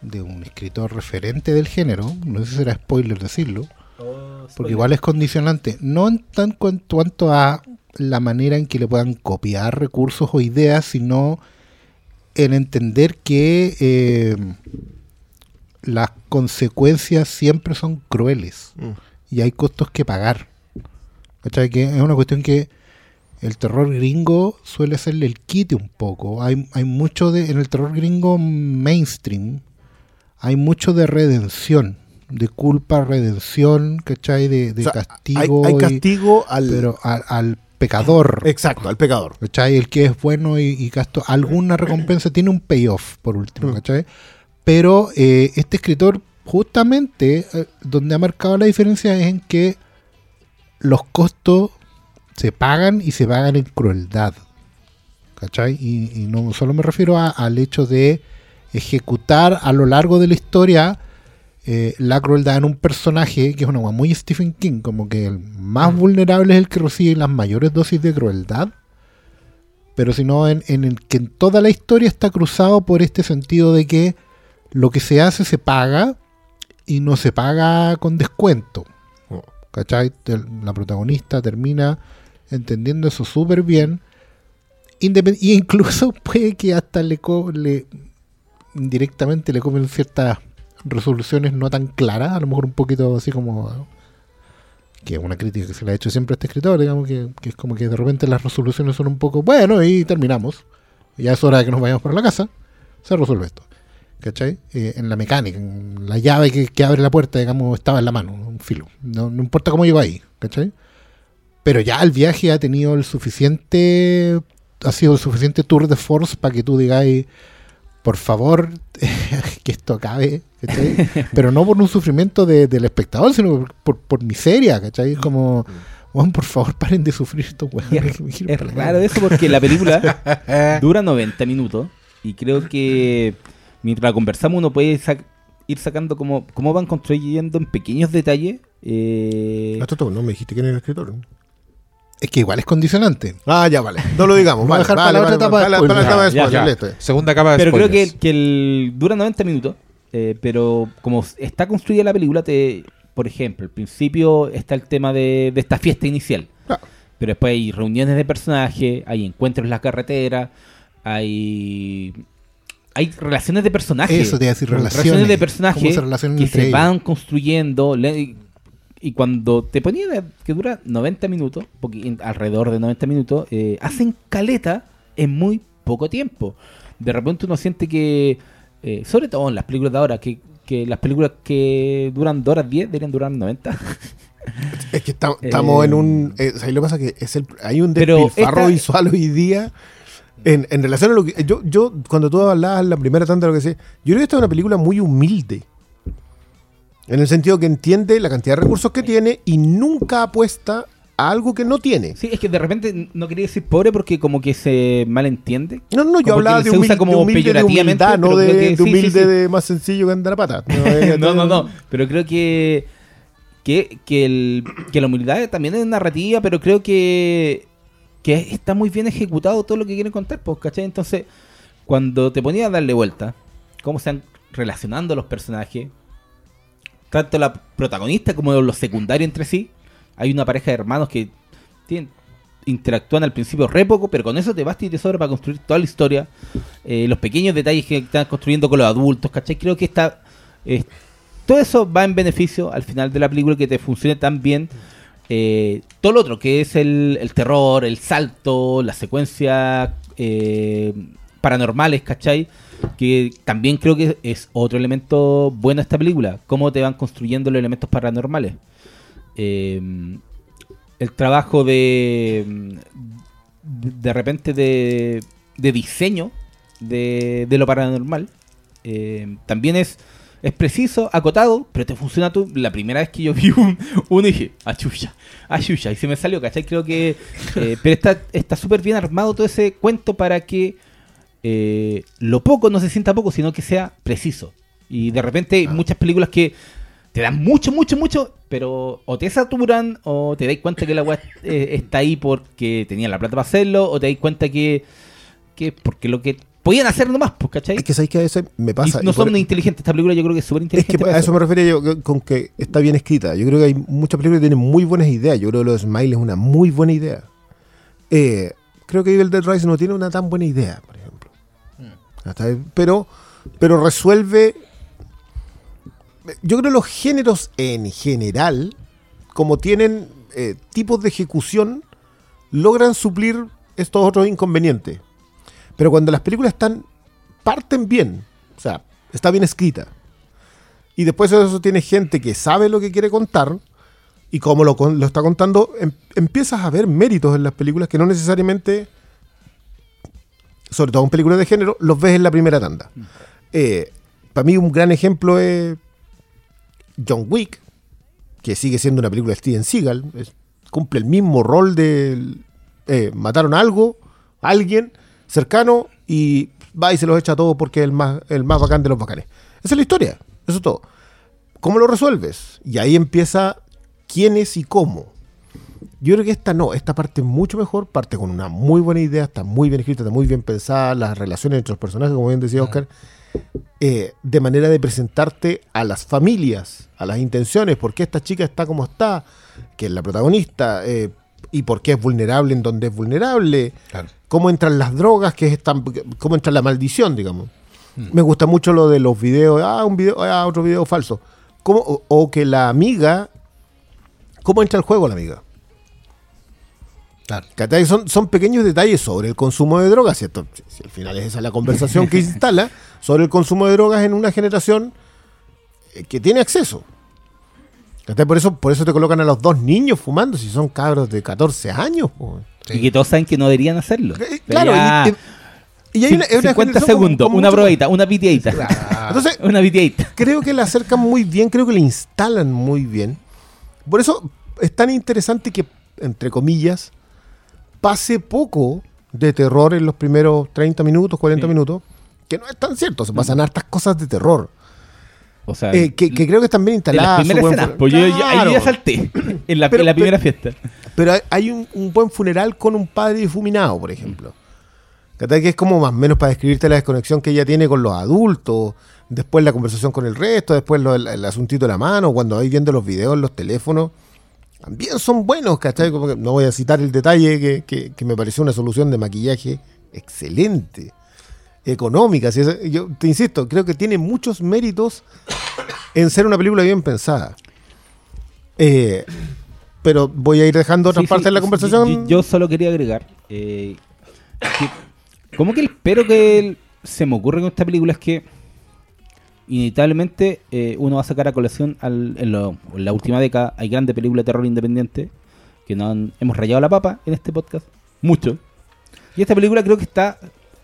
de un escritor referente del género, no sé si será spoiler decirlo, porque igual es condicionante, no en tan cuan- cuanto a la manera en que le puedan copiar recursos o ideas, sino en entender que eh, las consecuencias siempre son crueles y hay costos que pagar. ¿Cachai? Que es una cuestión que el terror gringo suele hacerle el quite un poco. Hay, hay mucho de, en el terror gringo mainstream, hay mucho de redención, de culpa, redención, ¿cachai? De, de O sea, castigo. Hay, hay y- castigo al. pero al, al pecador. Exacto, al pecador. ¿Cachai? El que es bueno y, y gasto alguna recompensa tiene un payoff, por último, Mm. ¿cachai? Pero eh, este escritor, justamente, eh, donde ha marcado la diferencia es en que los costos se pagan y se pagan en crueldad. ¿Cachai? Y, y no solo me refiero a- al hecho de ejecutar a lo largo de la historia eh, la crueldad en un personaje que es una muy Stephen King, como que el más vulnerable es el que recibe las mayores dosis de crueldad, pero sino en, en el que en toda la historia está cruzado por este sentido de que lo que se hace se paga y no se paga con descuento. ¿Cachai? Te- La protagonista termina entendiendo eso súper bien. Independ- y incluso puede que hasta le, co- le indirectamente le comen ciertas resoluciones no tan claras, a lo mejor un poquito así como que es una crítica que se le ha hecho siempre a este escritor, digamos que, es como que de repente las resoluciones son un poco, bueno, y terminamos. Ya es hora de que nos vayamos para la casa. Se resuelve esto. ¿Cachai? Eh, en la mecánica, en la llave que, que abre la puerta, digamos, estaba en la mano, un filo. No, no importa cómo llegó ahí, ¿cachai? Pero ya el viaje ha tenido el suficiente, ha sido el suficiente tour de force para que tú digáis, por favor, que esto acabe, ¿cachai? Pero no por un sufrimiento de- del espectador, sino por, por, por miseria, ¿cachai? Como, Juan, por favor, paren de sufrir estos weones. es, es raro eso porque la película dura 90 minutos y creo que mientras la conversamos uno puede sac- ir sacando cómo, cómo van construyendo en pequeños detalles. eh, todo, no me dijiste quién era el escritor. Es que igual es condicionante. Ah, ya, vale. No lo digamos. Vamos a Vale, dejar para vale, la vale, otra etapa para la- de la etapa de. Segunda capa de pero creo que, que el, dura 90 minutos, eh, pero como está construida la película, te, por ejemplo, al principio está el tema de, de esta fiesta inicial. Ah, Pero después hay reuniones de personajes, hay encuentros en la carretera, hay hay relaciones de personajes. Eso te iba a decir, relaciones. de ¿Cómo personajes que entre se ellos? van construyendo. le- y cuando te ponía de- que dura 90 minutos, porque alrededor de 90 minutos, eh, hacen caleta en muy poco tiempo. De repente uno siente que, eh, sobre todo en las películas de ahora, que, que las películas que duran 2 horas 10 deberían durar 90. Es que estamos Eh, en un. eh, ¿sabes lo que pasa? Que es el, hay un despilfarro esta- visual hoy día. En, en relación a lo que. Yo, yo, cuando tú hablabas en la primera tanda lo que sé, yo creo que esta es una película muy humilde. En el sentido que entiende la cantidad de recursos que tiene y nunca apuesta a algo que no tiene. Sí, es que de repente no quería decir pobre porque como que se malentiende. No, no, yo Como hablaba de, se usa humilde, como de humilde, de peyorativamente, humildad, no de, creo que de sí, sí, humilde sí. de más sencillo que andar a pata. No, eh, no, no, no. Pero creo que, que, que, el, que la humildad también es narrativa, pero creo que, que está muy bien ejecutado todo lo que quieren contar, pues, ¿cachai? Entonces, cuando te ponía a darle vuelta, cómo se están relacionando los personajes, tanto la protagonista como los secundarios entre sí, hay una pareja de hermanos que tienen, interactúan al principio re poco, pero con eso te basta y te sobra para construir toda la historia. Eh, los pequeños detalles que están construyendo con los adultos, ¿cachai? Creo que está. eh, todo eso va en beneficio al final de la película que te funcione tan bien. eh, todo lo otro, que es el, el terror, el salto, las secuencias paranormales, ¿cachai? Que también creo que es otro elemento bueno de esta película. Cómo te van construyendo los elementos paranormales. Eh, el trabajo de de repente de, de diseño de, de lo paranormal eh, también es es preciso, acotado, pero te funciona tú. La primera vez que yo vi un, uno dije, achucha, achucha, y se me salió, ¿cachai? Creo que. eh, pero está está súper bien armado todo ese cuento para que eh, lo poco no se sienta poco, sino que sea preciso. Y de repente hay muchas películas que te dan mucho, mucho, mucho, pero o te saturan o te dais cuenta que la weá eh, está ahí porque tenían la plata para hacerlo, o te dais cuenta que, que porque lo que podían hacer nomás, pues, ¿cachai? Es que sabéis que a veces me pasa. y no y por- son inteligentes. Esta película yo creo que es súper Es que inteligente. a eso me refería yo con que está bien escrita. Yo creo que hay muchas películas que tienen muy buenas ideas. Yo creo que lo de Smile es una muy buena idea. Eh, creo que Evil Dead Rise no tiene una tan buena idea, por ejemplo. Hasta ahí, Pero, pero resuelve. Yo creo los géneros en general, como tienen eh, tipos de ejecución, logran suplir estos otros inconvenientes. Pero cuando las películas están parten bien, o sea, está bien escrita. Y después de eso tiene gente que sabe lo que quiere contar y como lo, lo está contando, em- empiezas a ver méritos en las películas que no necesariamente, sobre todo en películas de género, los ves en la primera tanda. Eh, para mí un gran ejemplo es John Wick, que sigue siendo una película de Steven Seagal, es- cumple el mismo rol de eh, mataron a algo, a alguien cercano y va y se los echa a todos porque es el más, el más bacán de los bacanes. Esa es la historia, eso es todo. ¿Cómo lo resuelves? Y ahí empieza quién es y cómo. Yo creo que esta no, esta parte es mucho mejor, parte con una muy buena idea, está muy bien escrita, está muy bien pensada, las relaciones entre los personajes, como bien decía Oscar, eh, de manera de presentarte a las familias, a las intenciones, por qué esta chica está como está, que es la protagonista, eh, y por qué es vulnerable en donde es vulnerable, Claro. cómo entran las drogas, que es esta- cómo entra la maldición, digamos. Me gusta mucho lo de los videos, ah, un video, ah, otro video falso. Cómo- o, o que la amiga, ¿cómo entra al juego la amiga? Claro. Son, son pequeños detalles sobre el consumo de drogas, ¿cierto? Si, si al final es esa la conversación que se instala sobre el consumo de drogas en una generación eh, que tiene acceso. Por eso, por eso te colocan a los dos niños fumando, si son cabros de 14 años. Y que todos saben que no deberían hacerlo. Eh, Claro, ya, y, hay una, es una 50 generación segundos, una mucho- probadita, una piteadita. Entonces, una piteadita. creo que la acercan muy bien, creo que la instalan muy bien. Por eso es tan interesante que entre comillas, pase poco de terror en los primeros 30 minutos, 40 Sí. minutos, que no es tan cierto, se pasan hartas cosas de terror. O sea, eh, que, que creo que están bien las instaladas. primeras buen escenas, fu- pues yo, yo- ahí ya salté en la, Pero- en la primera pero- fiesta. Pero hay- un, un buen funeral con un padre difuminado, por ejemplo. Que es como más o menos para describirte la desconexión que ella tiene con los adultos, después la conversación con el resto, después lo- el, el asuntito de la mano, cuando vais viendo los videos en los teléfonos. También son buenos, ¿cachai? Como que no voy a citar el detalle que, que- que me pareció una solución de maquillaje excelente, económica. si es- yo te insisto, creo que tiene muchos méritos en ser una película bien pensada. Eh, pero voy a ir dejando otras Sí, partes sí, de la conversación. Yo, yo solo quería agregar. eh, que- como que el pero que el- se me ocurre con esta película es que inevitablemente eh, uno va a sacar a colación al- en, lo- en la última década. Hay grandes películas de terror independiente que no han- hemos rayado la papa en este podcast. Mucho. Y esta película creo que está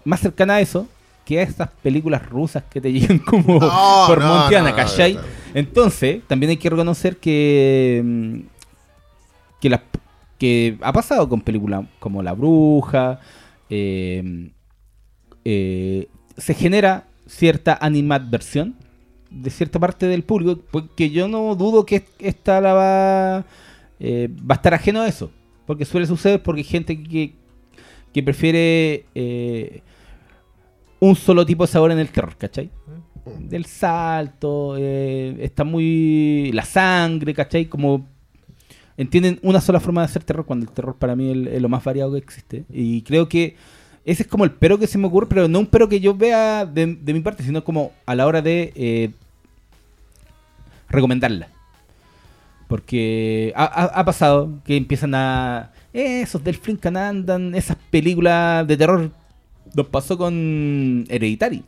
más cercana a eso que a estas películas rusas que te llegan como No, por no, Montiana, no, ¿cachai? Entonces, también hay que reconocer que mm, que, las- que ha pasado con películas como La Bruja, eh, eh, se genera cierta animadversión de cierta parte del público, porque yo no dudo que esta la va, eh, va a estar ajeno a eso, porque suele suceder porque hay gente que, que prefiere eh, un solo tipo de sabor en el terror, ¿cachai? Del salto, eh, está muy... la sangre, ¿cachai? Como entienden una sola forma de hacer terror cuando el terror para mí es lo más variado que existe. Y creo que ese es como el pero que se me ocurre, pero no un pero que yo vea de, de mi parte, sino como a la hora de eh, recomendarla. Porque ha, ha- ha pasado que empiezan a... eh, esos del Flinkan andan, esas películas de terror. Nos pasó con Hereditary.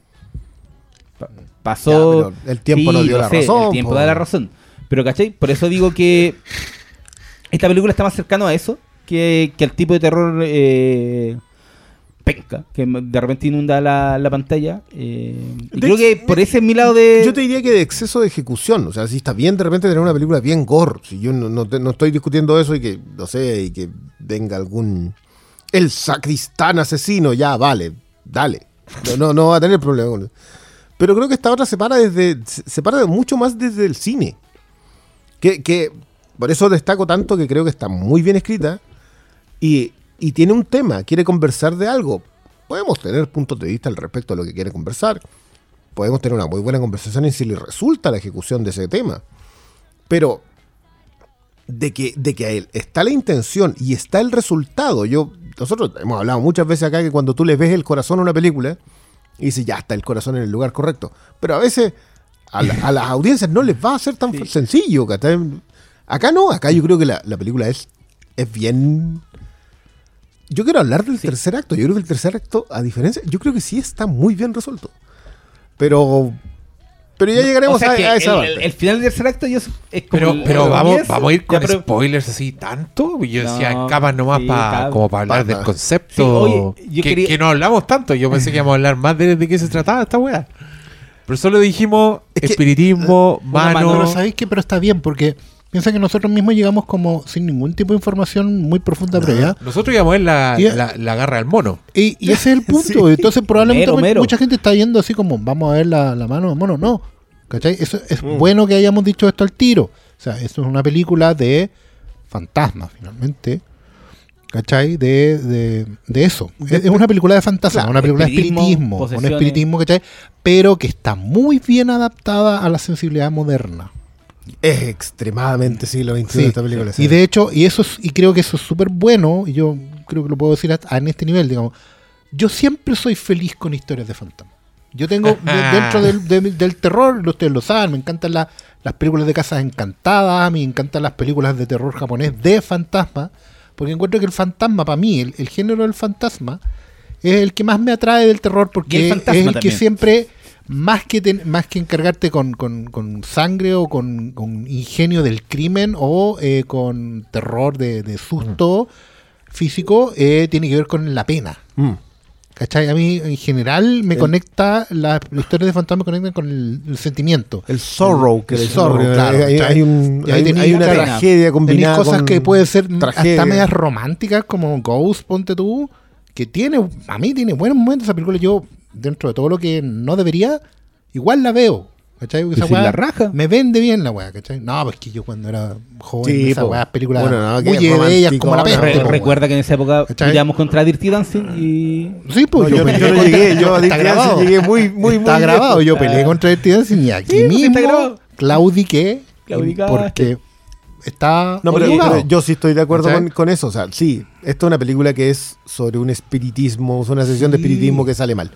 Pa- Pasó... Ya, el tiempo nos dio la sé, razón, El tiempo po. da la razón. Pero, ¿cachai? Por eso digo que esta película está más cercano a eso que, que al tipo de terror eh, penca, que de repente inunda la, la pantalla. eh, y creo que por ese es mi lado de... Yo te diría que de exceso de ejecución. O sea, si está bien de repente tener una película bien gore. Si yo no, no te- no estoy discutiendo eso y que, no sé, y que venga algún. El sacristán asesino, ya, vale, dale. No, no, no va a tener problema. Pero creo que esta otra se para desde. Se para mucho más desde el cine. Que, que por eso destaco tanto que creo que está muy bien escrita. Y, y tiene un tema, quiere conversar de algo. Podemos tener puntos de vista al respecto de lo que quiere conversar podemos tener una muy buena conversación en si le resulta la ejecución de ese tema. Pero de que, de que a él está la intención y está el resultado. Yo, nosotros hemos hablado muchas veces acá que cuando tú le ves el corazón a una película, y dices, ya está el corazón en el lugar correcto. Pero a veces a, la- a las audiencias no les va a ser tan sencillo. Acá no, acá yo creo que la, la película es, es bien... Yo quiero hablar del tercer acto. Yo creo que el tercer acto, a diferencia, yo creo que sí está muy bien resuelto. Pero. Pero ya llegaremos O sea a, a esa el, parte. el- el final del tercer acto yo es como Pero, el- pero vamos, vamos a ir Ya, con pero- spoilers así tanto. Yo decía No, capas nomás sí, pa- como para hablar del concepto. Sí, oye, yo que, quería- que no hablamos tanto. Yo pensé que íbamos a hablar más de, de qué se trataba esta weá. Pero solo dijimos Es que- espiritismo, Una mano. mano- Pero sabéis que pero está bien, porque piensa que nosotros mismos llegamos como sin ningún tipo de información muy profunda previa. Nosotros íbamos a ver la, Y- la, la garra del mono. Y, y ese es el punto. Entonces, probablemente Mero, mu- mero. mucha gente está yendo así como, vamos a ver la, la mano de mono. No. ¿Cachai? Eso es Mm. bueno que hayamos dicho esto al tiro. O sea, esto es una película de fantasmas, finalmente. ¿Cachai? De, de, de eso. Es, es una película de fantasmas, Claro, una película de espiritismo. Un espiritismo, ¿cachai? Pero que está muy bien adaptada a la sensibilidad moderna. Es extremadamente siglo XXI Sí. esta película. sí. Y de hecho, y eso es- y creo que eso es súper bueno, y yo creo que lo puedo decir hasta- en este nivel, digamos. Yo siempre soy feliz con historias de fantasmas. Yo tengo de- dentro del, de- del terror, ustedes lo saben, me encantan la- las películas de casas encantadas, me encantan las películas de terror japonés de fantasma, porque encuentro que el fantasma, para mí, el, el género del fantasma, es el que más me atrae del terror, porque el es el que siempre, más que, ten- más que encargarte con, con- con sangre o con, con ingenio del crimen o eh, con terror de, de susto físico, eh, tiene que ver con la pena. Mm. ¿Cachai? A mí, en general, me El- conecta, la, la historia de fantasma me conecta con el, el sentimiento. El sorrow, que El sorrow, claro, Hay, un- hay- tenía hay una pena. tragedia combinada cosas con que pueden ser tragedia. hasta medias románticas, como Ghost, ponte tú, que tiene, a mí tiene buenos momentos esa película. Yo, dentro de todo lo que no debería, igual la veo. ¿Cachai? Porque Y esa si weá la raja. Me vende bien la weá, ¿cachai? No, pues que yo cuando era joven, Sí, esa weá, películas Bueno, no, que muy bellas como la peste. Re- po, recuerda que en esa época peleamos contra Dirty Dancing y. Sí, pues No, yo, peleé yo contra- llegué, yo a grabado. Tracy llegué muy, muy, está muy grabado. Yo peleé contra Dirty Dancing y aquí Sí, mismo claudiqué porque está No, pero, obligado. pero yo sí estoy de acuerdo con, con eso. O sea, sí, esto es una película que es sobre un espiritismo, es una sesión de espiritismo que sale mal.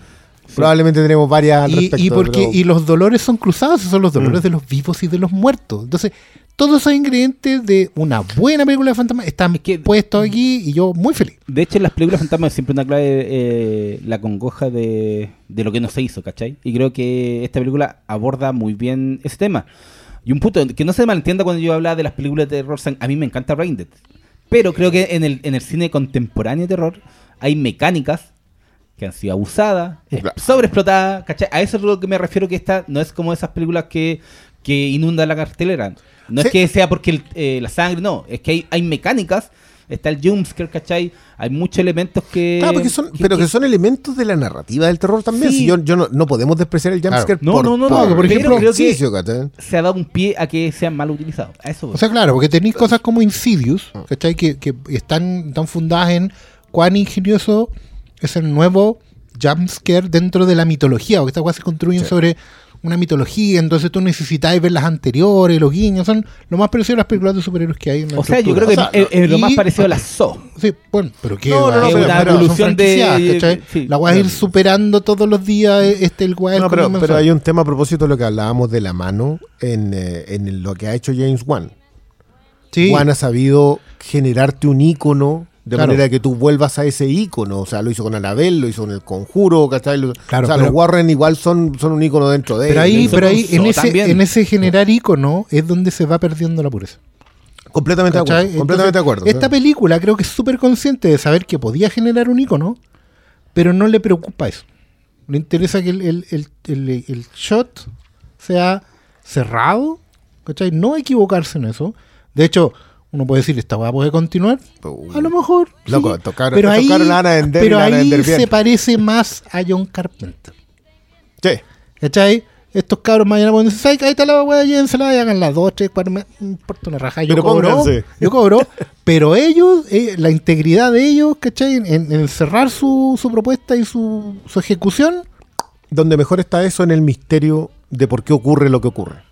Probablemente tenemos varias al y, respecto. y porque pero- y los dolores son cruzados, esos son los dolores Mm. de los vivos y de los muertos. Entonces, todos esos ingredientes de una buena película de fantasma están Es que- puestos aquí y yo muy feliz. De hecho, en las películas fantasmas es siempre una clave eh, la congoja de, de lo que no se hizo, ¿cachai? Y creo que esta película aborda muy bien ese tema. Y un punto que no se malentienda cuando yo hablaba de las películas de terror, a mí me encanta Brain Dead. Pero creo que en el, en el cine contemporáneo de terror hay mecánicas que han sido abusadas, Claro. sobreexplotadas, ¿cachai? A eso es lo que me refiero que esta no es como esas películas que, que inundan la cartelera. No Sí. es que sea porque el- eh, la sangre, no, es que hay, hay mecánicas, está el jumpscare, ¿cachai? Hay muchos elementos que... Claro, porque son, que- pero que, que- son elementos de la narrativa del terror también. Sí. Si yo, yo no, no podemos despreciar el jumpscare No, por, no, no, por, no, por ejemplo, se ha dado un pie a que sean mal utilizados. A eso. O sea, claro, porque tenéis cosas como Insidious, ¿cachai? Que, que están, están fundadas en cuán ingenioso es el nuevo jumpscare dentro de la mitología, porque estas cosas se construyen Sí. sobre una mitología, entonces tú necesitáis ver las anteriores, los guiños, son lo más parecido a las películas de superhéroes que hay en la o sea, yo creo que O sea, es, es lo y- más parecido a la SO. Sí, bueno, pero que No, no, no, Es pero- una pero- evolución de... sí. La voy a ir superando todos los días eh, este el del No, pero, pero hay un tema a propósito de lo que hablábamos de la mano en, eh, en lo que ha hecho James Wan. Sí. Wan ha sabido generarte un ícono de Claro. manera que tú vuelvas a ese ícono. O sea, lo hizo con Anabel, lo hizo con El Conjuro, ¿cachai? Claro, o sea, pero- los Warren igual son, son un ícono dentro de Pero él. ahí, pero ahí en, ese, también. en ese generar icono es donde se va perdiendo la pureza. Completamente de acuerdo. Completamente de acuerdo. Esta película creo que es súper consciente de saber que podía generar un icono, pero no le preocupa eso. Le interesa que el, el- el- el- el shot sea cerrado, ¿cachai? No equivocarse en eso. De hecho, uno puede decir, esta weá puede continuar. A lo mejor. Loco, sí. tocaron- pero ahí, tocaron a Ana Ender pero Ana ahí se parece más a John Carpenter. Sí. ¿Cachai? Estos cabros mañana pueden decir, "Ay, ahí está la weá, llévensela y hagan las dos, tres, cuatro, me importa una raja, yo Pero cobro, pónganse. yo cobro, pero ellos, eh, la integridad de ellos, ¿cachai? En, en cerrar su, su propuesta y su, su ejecución, Donde mejor está eso en el misterio de por qué ocurre lo que ocurre.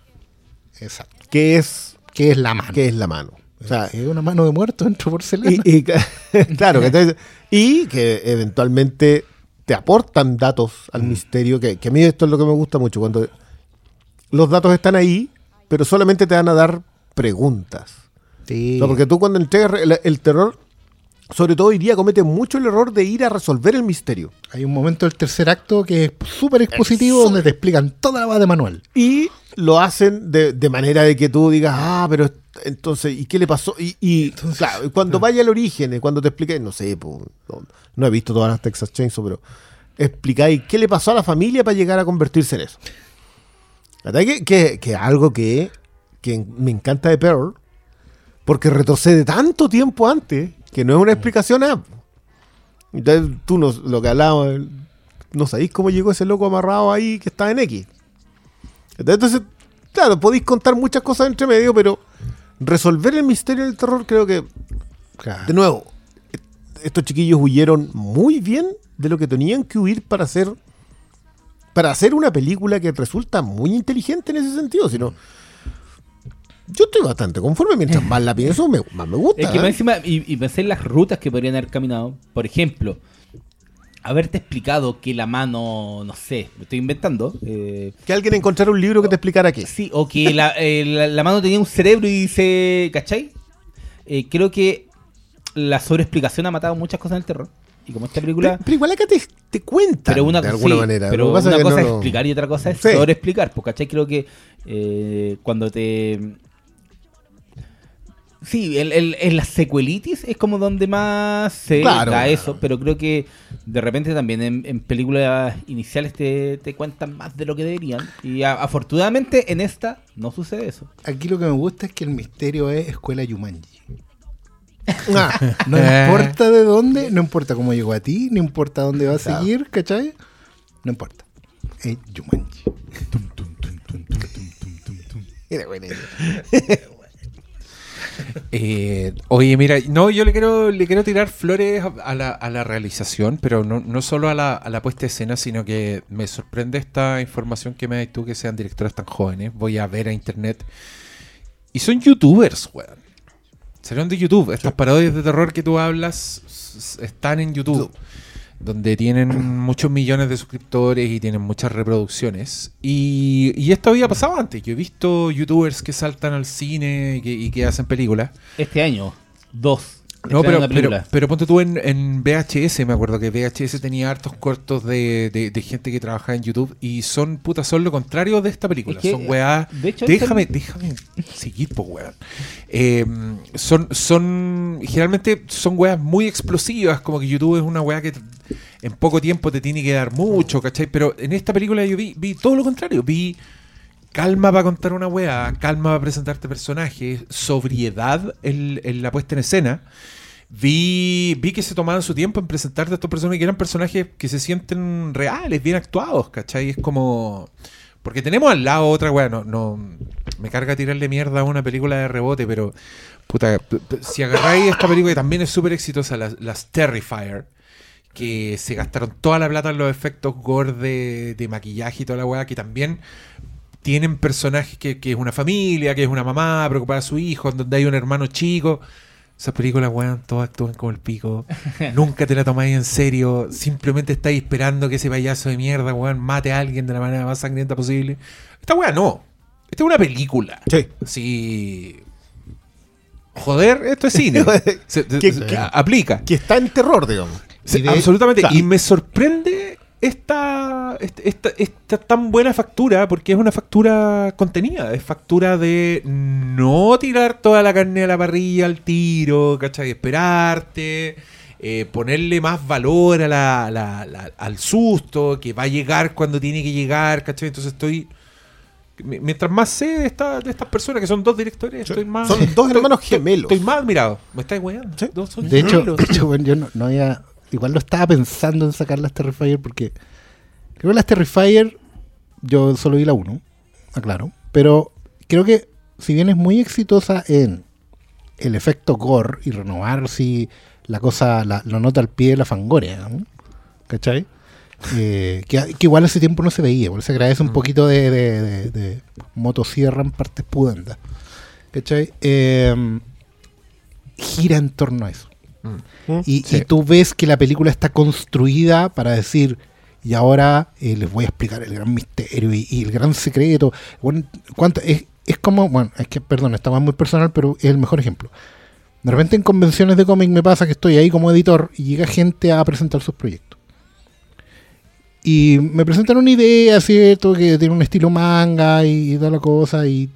exacto, ¿Qué es, que es la mano. qué es la mano? O sea, es una mano de muerto dentro de porcelana. y, y- claro, y que eventualmente te aportan datos al Mm. misterio, que, que a mí esto es lo que me gusta mucho, cuando los datos están ahí, pero solamente te van a dar preguntas. Sí. Porque tú cuando entregas re- el, el terror, sobre todo hoy día comete mucho el error de ir a resolver el misterio. Hay un momento del tercer acto que es súper expositivo donde te explican toda la base de manual. Y lo hacen de, de manera de que tú digas, ah, pero entonces, ¿y qué le pasó? Y, y, claro, y cuando vaya al origen, eh, cuando te expliqué, no sé, po, no, no he visto todas las Texas Chainsaw, pero explicáis qué le pasó a la familia para llegar a convertirse en eso. Que, que, que algo que, que me encanta de Pearl, porque retrocede tanto tiempo antes que no es una explicación a. Entonces, tú no, lo que hablábamos, no sabéis cómo llegó ese loco amarrado ahí que está en X. Entonces, claro, podéis contar muchas cosas entre medio, pero resolver el misterio del terror creo que, de nuevo, eh, estos chiquillos huyeron muy bien de lo que tenían que huir para hacer para hacer una película que resulta muy inteligente en ese sentido, sino yo estoy bastante conforme mientras más la pienso, me- más me gusta. Es que ¿eh? más encima, y, y pensé en las rutas que podrían haber caminado. Por ejemplo, haberte explicado que la mano, no sé, lo estoy inventando. eh, Que alguien encontrara un libro que te explicara qué. sí, o que la, eh, la- la mano tenía un cerebro y se. ¿Cachai? Eh, creo que la sobreexplicación ha matado muchas cosas en el terror. Y como esta película. Pero, pero igual acá te, te Pero una, de alguna sí, manera. Pero una cosa no es explicar y otra cosa es Sí. sobreexplicar. Porque, ¿cachai? Creo que cuando te. Sí, el, el- en las secuelitis es como donde más se Claro. da eso, pero creo que de repente también en, en películas iniciales te, te cuentan más de lo que deberían. Y a- afortunadamente en esta no sucede eso. Aquí lo que me gusta es que el misterio es Escuela Yumanji. Ah, No Eh. importa de dónde, no importa cómo llegó a ti, no importa dónde va a Claro. seguir, ¿cachai? No importa. Es Yumanji. era buena idea. Eh, oye, mira, no, yo le quiero, le quiero tirar flores a- la, a la realización, pero no, no solo a la, a la puesta de escena, sino que me sorprende esta información que me das tú, que sean directores tan jóvenes. Voy a ver a internet. Y son youtubers, weón. Salieron de YouTube. Estas parodias de terror que tú hablas están en YouTube. Donde tienen muchos millones de suscriptores y tienen muchas reproducciones. Y, esto había pasado antes. Yo he visto youtubers que saltan al cine y que, y que hacen películas. Este año, dos. No, pero, pero, pero ponte tú en, en VHS, me acuerdo que VHS tenía hartos cortos de, de- de gente que trabajaba en YouTube y son, puta, son lo contrario de esta película. Es que, son weá. de hecho, déjame, déjame seguir, po, weón. Eh, son, son, generalmente son weas muy explosivas, como que YouTube es una weá que en poco tiempo te tiene que dar mucho, ¿cachai? Pero en esta película yo vi, vi todo lo contrario, vi calma para contar una weá, calma para presentarte personajes, sobriedad en, en la puesta en escena. Vi, vi que se tomaban su tiempo en presentarte a estos personajes que eran personajes que se sienten reales, bien actuados, ¿cachai? Es como... Porque tenemos al lado otra weá, no, no me carga tirarle mierda a una película de rebote, pero puta, si agarráis esta película que también es súper exitosa, las, las Terrifier, que se gastaron toda la plata en los efectos gore de, de maquillaje y toda la weá, que también tienen personajes que, que es una familia, que es una mamá preocupada de su hijo, en donde hay un hermano chico. Esas películas, weón, todas actúan como el pico. Nunca te la tomáis en serio. Simplemente estáis esperando que ese payaso de mierda, weón, mate a alguien de la manera más sangrienta posible. Esta weá no. Esta es una película. Sí. Sí. Joder, esto es cine. Se- se- Que- se- que- aplica. Que está en terror, digamos. Y de- absolutamente. claro. Y me sorprende esta, esta, esta, tan buena factura, porque es una factura contenida. Es factura de no tirar toda la carne a la parrilla al tiro, ¿cachai? Esperarte. eh, ponerle más valor a la, la- la- al susto, que va a llegar cuando tiene que llegar, ¿cachai? Entonces estoy... mi- Mientras más sé de, esta- de estas personas, que son dos directores, estoy más... Son dos estoy- hermanos gemelos. Estoy más admirado. ¿Me estáis weando? Sí. Dos son De hecho, gemelos. de hecho, bueno, yo no, no había. Igual lo estaba pensando en sacar las Terrifier porque. Creo que las Terrifier. Yo solo vi la 1, aclaro. Pero creo que, si bien es muy exitosa en el efecto gore y renovar si la cosa la, lo nota al pie de la fangoria, ¿no? ¿cachai? Eh, que, que igual hace tiempo no se veía, igual se agradece un poquito de, de, de- de motosierra en partes pudendas. ¿Cachai? Eh, gira en torno a eso. Mm. Y, Sí. y tú ves que la película está construida para decir, y ahora eh, les voy a explicar el gran misterio y, y el gran secreto. Bueno, cuánto, es, es como, bueno, es que, perdón, más muy personal, pero es el mejor ejemplo. De repente en convenciones de cómic me pasa que estoy ahí como editor y llega gente a presentar sus proyectos. Y me presentan una idea, ¿cierto? Que tiene un estilo manga y, y toda la cosa y,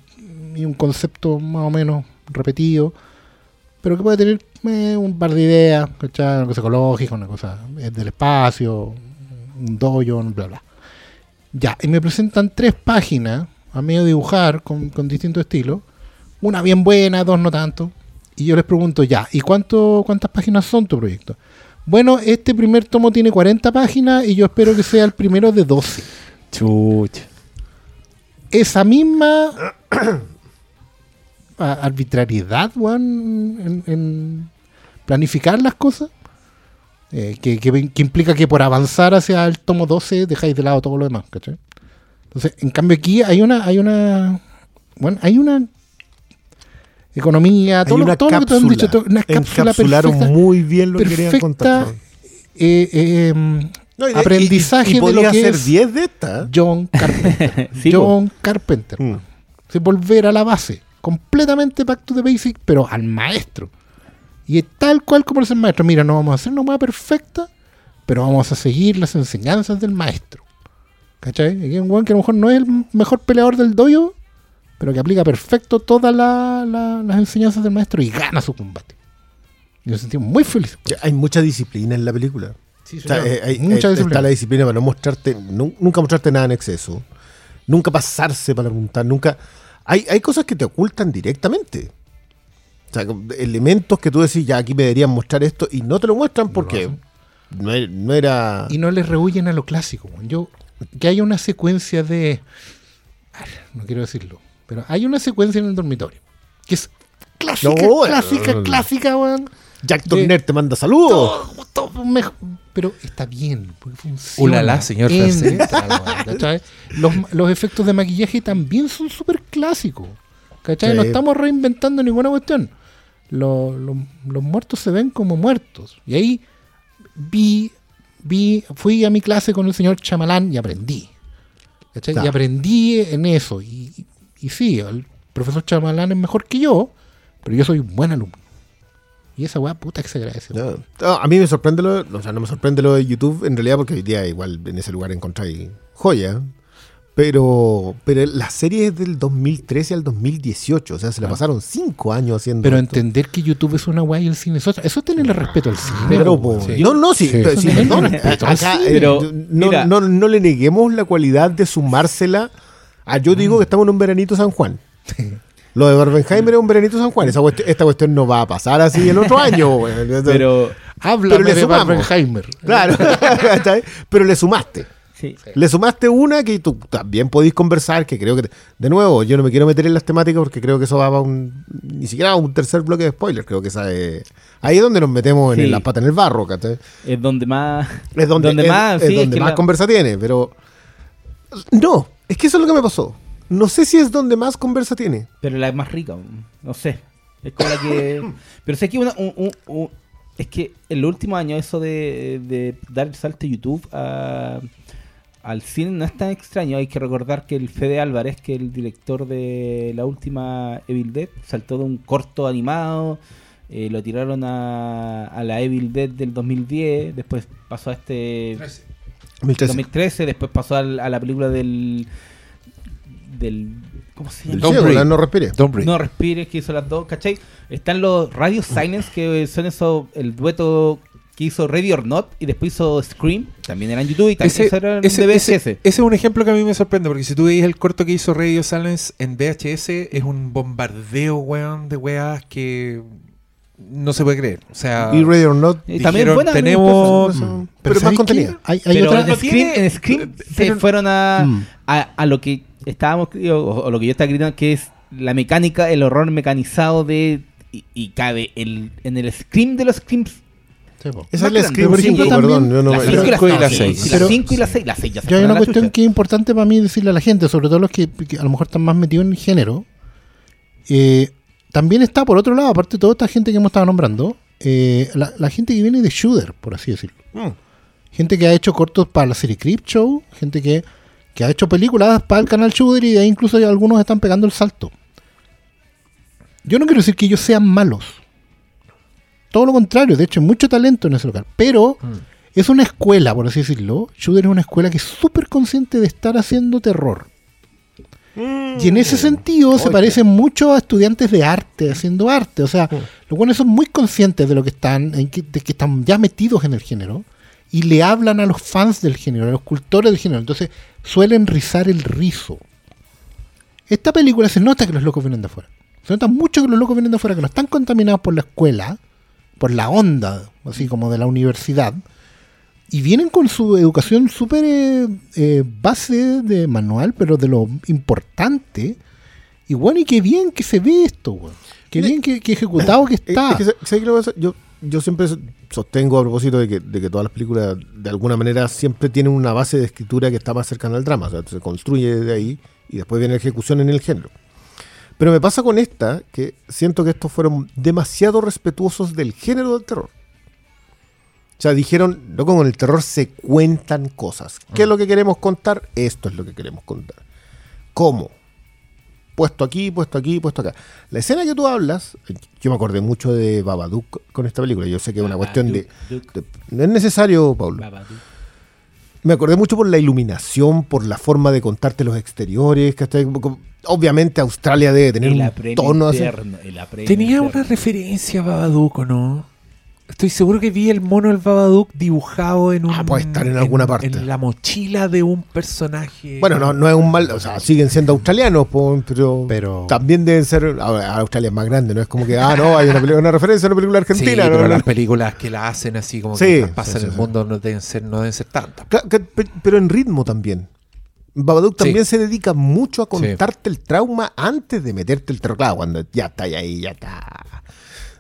y un concepto más o menos repetido pero que puede tener eh, un par de ideas, ¿cachai? Una cosa ecológica, una cosa eh, del espacio, un dojo, bla, bla. Ya, y me presentan tres páginas a medio dibujar con, con distintos estilos. Una bien buena, dos no tanto. Y yo les pregunto, ya, ¿y cuánto, cuántas páginas son tu proyecto? Bueno, este primer tomo tiene 40 páginas y yo espero que sea el primero de 12. Chucha. Esa misma arbitrariedad, weón, en, en planificar las cosas, eh, que, que- que implica que por avanzar hacia el tomo 12 dejáis de lado todo lo demás, ¿cachai? Entonces, en cambio aquí hay una, hay una, bueno, hay una economía, todo, Hay lo, todo lo que te han dicho, todo- una cápsula Encapsularon perfecta, muy bien lo que querían contar. eh, eh, em, No, y de- aprendizaje y, y, y de lo que hacer es 10 de estas. ¿eh? John Carpenter. Sí. John Carpenter. Mm. Volver a la base. Completamente back to the basic, pero al maestro. Y es tal cual como es el maestro. Mira, no vamos a hacer una hueá perfecta, pero vamos a seguir las enseñanzas del maestro. ¿Cachai? Aquí hay un weón que a lo mejor no es el mejor peleador del dojo, pero que aplica perfecto todas la- la- las enseñanzas del maestro y gana su combate. Y nos sentimos muy felices. Ya, Hay mucha disciplina en la película. O sea, eh, hay- Mucha eh, disciplina. Está la disciplina para no mostrarte, nu- nunca mostrarte nada en exceso. Nunca pasarse para preguntar, nunca. Hay, hay cosas que te ocultan directamente. O sea, elementos que tú decís, ya aquí me deberían mostrar esto y no te lo muestran porque no, e- no era. Y no les rehuyen a lo clásico. Yo, que haya una secuencia de. No quiero decirlo, pero hay una secuencia en el dormitorio que es clásica, No, clásica, no. clásica, weón. Jack de- Turner te manda saludos. Todo- todo mej- pero está bien, porque funciona. Ulala, señor los, los efectos de maquillaje también son súper clásicos. ¿Cachai? Sí. No estamos reinventando ninguna cuestión. Lo- lo- los muertos se ven como muertos. Y ahí vi, vi, fui a mi clase con el señor Chamalán y aprendí. ¿Cachai? Claro. Y aprendí en eso. Y, y- y sí, el profesor Chamalán es mejor que yo, pero yo soy un buen alumno. Y esa weá puta que se agradece. No, no, a mí me sorprende lo, o sea, no me sorprende lo de YouTube en realidad porque hoy día igual en ese lugar encontráis joya. Pero, pero la serie es del 2013 al 2018, o sea, se le pasaron cinco años haciendo. Pero esto. entender que YouTube es una weá y el cine es otra. Eso es tenerle respeto al cine. Pero, po, Sí. no, no, sí, Sí. pero sí, perdón, tiene acá, eh, Pero, yo- no, no, no le neguemos la cualidad de sumársela a yo digo que estamos en un veranito San Juan. Lo de Barbenheimer es un veranito San Juan. Esa cuestión- esta cuestión no va a pasar así el otro año. Pero, le de sumamos. Barbenheimer. Claro, pero le sumaste. sí. Le sumaste una que tú también podéis conversar, que creo que, de nuevo, yo no me quiero meter en las temáticas porque creo que eso va a un, ni siquiera a un tercer bloque de spoilers, creo que esa es, ahí es donde nos metemos en la pata en el barro, ¿cachai? es donde más. Es donde, es- más, es sí, es donde que más la- conversa tiene, pero no, es que eso es lo que me pasó. No sé si es donde más conversa tiene. Pero la más rica, no sé. Es como la que. Pero sé que una, un- un- un- es que en los últimos años eso de, de dar el salto de YouTube a- al cine no es tan extraño. Hay que recordar que el Fede Álvarez, que es el director de la última Evil Dead, saltó de un corto animado. eh, lo tiraron a, a la Evil Dead del 2010. Después pasó a este 2013. 2013. Después pasó al- a la película del. Del ¿Cómo se llama? El Don't breathe. la no respire. Don't breathe. No respires, que hizo las dos, ¿cachai? Están los Radio Silence, que son eso, el dueto que hizo Ready or Not y después hizo Scream, también era en YouTube y también Ese, era en ese- VHS. ese- ese es un ejemplo que a mí me sorprende, porque si tú veis el corto que hizo Radio Silence en VHS, es un bombardeo, weón, de weas que no se puede creer. O sea, Y Ready or Not. Y también dijeron, buena, tenemos- pero, Pero más ¿sabes contenido. qué? Hay, hay pero otra. en Scream, tiene- en Scream se pero- fueron a, Mm. a, a lo que estábamos o, o lo que yo estaba gritando, que es la mecánica, el horror mecanizado de y, y cabe el, en el Scream de los Screams. Sí. Esa es la. Scream Por 5, ejemplo, perdón. también yo no- la esa- 5 y la cinco y la 6. seis. La Pero- 5 y la 6. La 6 ya se Yo hay una cuestión chucha. que es importante para mí decirle a la gente, sobre todo los que, que a lo mejor están más metidos en el género. Eh, también está, por otro lado, aparte de toda esta gente que hemos estado nombrando, eh, la, la gente que viene de shooter, por así decirlo. Mm. Gente que ha hecho cortos para la serie Creep Show, gente que, que ha hecho películas para el canal Shooter y de ahí incluso algunos están pegando el salto. Yo no quiero decir que ellos sean malos. Todo lo contrario, de hecho hay mucho talento en ese lugar. Pero es una escuela, por así decirlo. Shooter es una escuela que es súper consciente de estar haciendo terror. Y en ese sentido se parecen mucho a estudiantes de arte haciendo arte. O sea, los buenos son muy conscientes de lo que están, de que están ya metidos en el género y le hablan a los fans del género, a los cultores del género. Entonces suelen rizar el rizo. Esta película se nota que los locos vienen de afuera. Se nota mucho que los locos vienen de afuera, que no están contaminados por la escuela, por la onda, así como de la universidad. Y vienen con su educación súper eh, eh, base de manual, pero de lo importante. Y bueno, y qué bien que se ve esto, weón. Qué bien que, que ejecutado que Eh, está. es que, ¿sabes qué lo que pasa? yo, yo siempre sostengo a propósito de que, de que todas las películas, de alguna manera, siempre tienen una base de escritura que está más cercana al drama. O sea, se construye de ahí y después viene la ejecución en el género. Pero me pasa con esta que siento que estos fueron demasiado respetuosos del género del terror. O sea, dijeron, loco, con el terror se cuentan cosas. ¿Qué es lo que queremos contar? Esto es lo que queremos contar. ¿Cómo? Puesto aquí, puesto aquí, puesto acá. La escena que tú hablas, yo me acordé mucho de Babadook con esta película. Yo sé que es una cuestión de, de- No es necesario, Paulo. Me acordé mucho por la iluminación, por la forma de contarte los exteriores, ¿cachai? Como- obviamente Australia debe tener un tono así. interno, el apren Tenía interno. una referencia a Babadook, ¿o no? Estoy seguro que vi el mono del Babadook dibujado en un... Ah, puede estar en alguna parte. En la mochila de un personaje. Bueno, no, no es un mal, o sea, siguen siendo australianos, pero, Pero- también deben ser, ahora, Australia es más grande, no es como que, ah, no, hay una, película- una referencia a una película Sí, argentina. no, pero no, las no. películas que la hacen así como Sí, que sí, sí, el sí. mundo no deben ser, no deben ser tantas. Pero en ritmo también. Babadook Sí. también se dedica mucho a contarte el trauma antes de meterte el terror. Claro, cuando ya está ahí, ya está.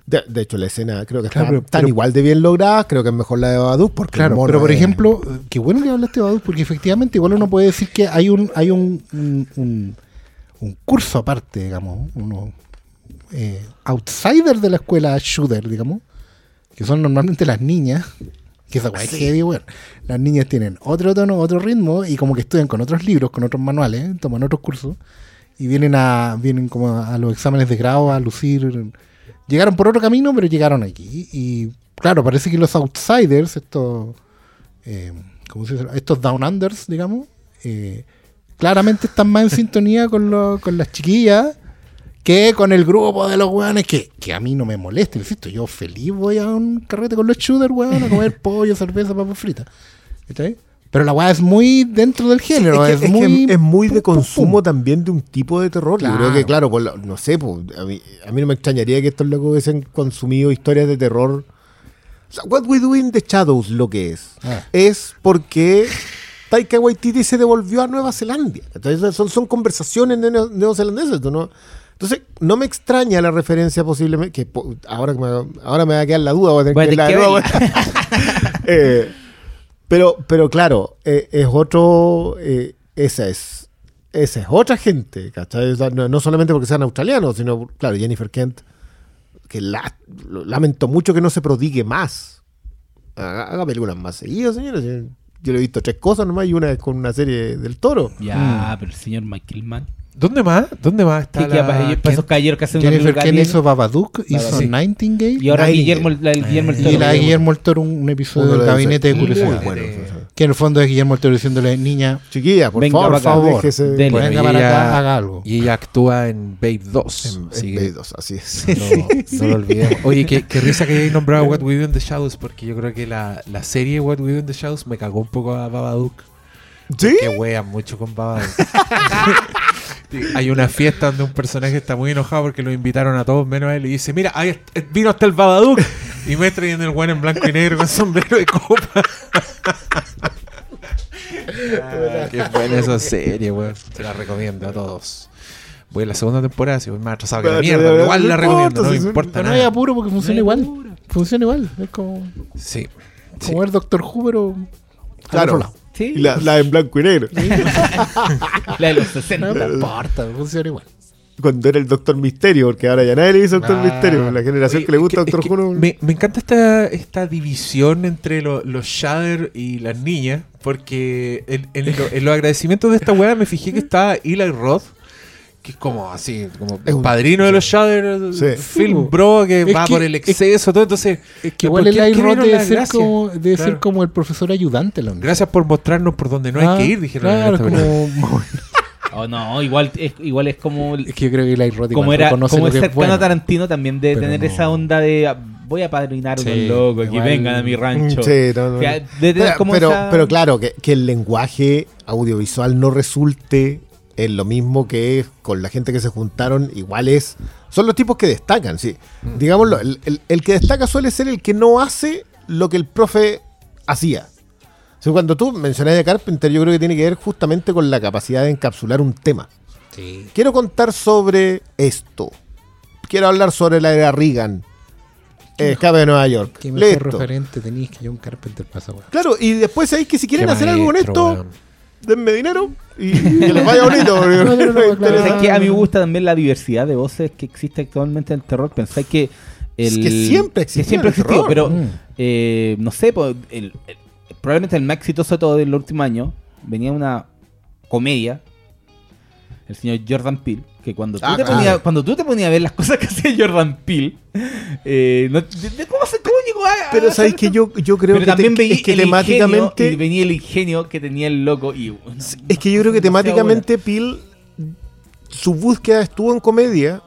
De, de hecho, la escena creo que Claro, está pero- igual de bien lograda. Creo que es mejor la de Babadook porque Claro, mono pero por es- ejemplo, qué bueno que hablaste de Babadook, porque efectivamente igual uno puede decir que hay un hay un, un, un- un curso aparte, digamos, uno eh, outsider de la escuela shooter, digamos, que son normalmente las niñas, que esa weá es heavy, weón. Las niñas tienen otro tono, otro ritmo, y como que estudian con otros libros, con otros manuales, toman otros cursos, y vienen a, vienen como a los exámenes de grado a lucir. Llegaron por otro camino, pero llegaron aquí. Y claro, parece que los outsiders, estos, eh, ¿cómo se dice? estos down unders, digamos, eh, claramente están más en sintonía con, lo- con las chiquillas que con el grupo de los weones que, que a mí no me molesta, insisto, yo feliz voy a un carrete con los shooters, weón, a comer pollo, cerveza, papas fritas. ¿Cachai? Pero la weá es muy dentro del género, es, es, que, es muy... es muy de pum, pum, consumo pum. también de un tipo de terror. Yo creo Claro. que, claro, por la- no sé, a, mí, a mí no me extrañaría que estos locos hubiesen consumido historias de terror. O sea, What We Do in the Shadows lo que es. Ah. Es porque Taika Waititi se devolvió a Nueva Zelanda. Entonces, son, son conversaciones neo- neozelandesas. ¿tú no? Entonces, no me extraña la referencia posiblemente, que po- ahora, me, ahora me va a quedar la duda, voy a tener que de nuevo. Eh, pero, pero claro, eh, es otro. eh, esa es. Esa es otra gente, ¿cachai? O sea, no, no solamente porque sean australianos, sino, claro, Jennifer Kent, que la- lamento mucho que no se prodigue más. Haga, haga películas más seguidas, señores. Yo, yo le he visto tres cosas nomás y una es con una serie del toro. Ya, pero el señor Michael Mann. ¿Dónde más? ¿Dónde más está Sí, la... para, para esos caballeros que hacen Jennifer bien, hizo Babadook, hizo Sí. Nightingale Y ahora Nightingale. Guillermo, la, el Guillermo el y Toro. la de Guillermo el Toro, un episodio del de Gabinete de Curiosidad. Muy bueno. Que en el fondo es Guillermo el Toro diciéndole, niña, Chiquilla, por Venga favor, acá. favor, venga y para ella- acá, haga algo. Y ella actúa en Babe 2. En, en que Beidос, así es. no, no lo olvidemos. Oye, qué, qué risa que hayáis nombrado What We Do in the Shadows, porque yo creo que la, la serie What We Do in the Shadows me cagó un poco a Babadook. ¿Sí? Que wea mucho con Babadook. Sí, Hay una fiesta donde un personaje está muy enojado porque lo invitaron a todos menos a él y dice, mira, ahí est- vino hasta el Babadook y me traen el weón en blanco y negro con sombrero de copa. Ah, qué buena esa serie, weón. Se la recomiendo a todos. Voy a la segunda temporada, si voy más atrasado que la mierda, igual la recomiendo, no me importa Pero no hay nada. apuro porque funciona igual. Funciona igual. Es como, Sí. como ver Doctor Who, pero Claro. Sí, Y la, la en blanco y negro. la de los No 60. me importa, funciona igual. Cuando era el Doctor Misterio, porque ahora ya nadie le dice Doctor Ah. Misterio. La generación Oye, que le gusta Doctor Who no- me, me encanta esta, esta división entre lo- los Shader y las niñas, porque en, en lo- en los agradecimientos de esta weá me fijé que está Eli Roth, que es como así, como Es un- padrino de los Shader, Sí. film bro, que Es va que- por el exceso, todo. Entonces, Es que ¿por igual el vieron debe, la ser como, debe Claro. ser como el profesor ayudante. La Gracias por mostrarnos por donde no Ah, hay que ir, dijeron. en Claro, como. Oh, no, igual es, igual es como. Es que yo creo que el iRod Como era como lo es que es cercano bueno. a Tarantino también de Pero tener no. esa onda de ah, voy a padrinar Sí, unos locos que igual- vengan a mi rancho. Sí, no, no. O sea, de tener Pero, pero, esa- pero claro, que, que el lenguaje audiovisual no resulte en lo mismo que es con la gente que se juntaron, igual es. Son los tipos que destacan, sí. Mm. Digámoslo, el, el- el que destaca suele ser el que no hace lo que el profe hacía. O sea, cuando tú mencionas a Carpenter, yo creo que tiene que ver justamente con la capacidad de encapsular un tema. Sí. Quiero contar sobre esto. Quiero hablar sobre la era Reagan. Eh, Escape de Nueva York. Qué mejor Listo. referente tenéis que John Carpenter pasa, weón. Claro, y después sabéis que si quieren Qué hacer algo con esto, weón. Denme dinero y que les vaya bonito. No, claro. Es que a mí me gusta también la diversidad de voces que existe actualmente en el terror. Pensáis que. Es que siempre que existió siempre el existió, terror. pero Mm. eh, no sé, po, el- el- probablemente el más exitoso de todo del último año venía una comedia, el señor Jordan Peele, que cuando tú, Ah, te, claro. ponías, cuando tú te ponías a ver las cosas que hacía Jordan Peele, eh, no- de- de ¿cómo, se, cómo llegó a, Pero sabéis que yo, yo creo Pero que, te- también veía es que ingenio, y temáticamente. venía el ingenio que tenía el loco. Y, Es que yo creo que temáticamente Peel su búsqueda estuvo en comedia,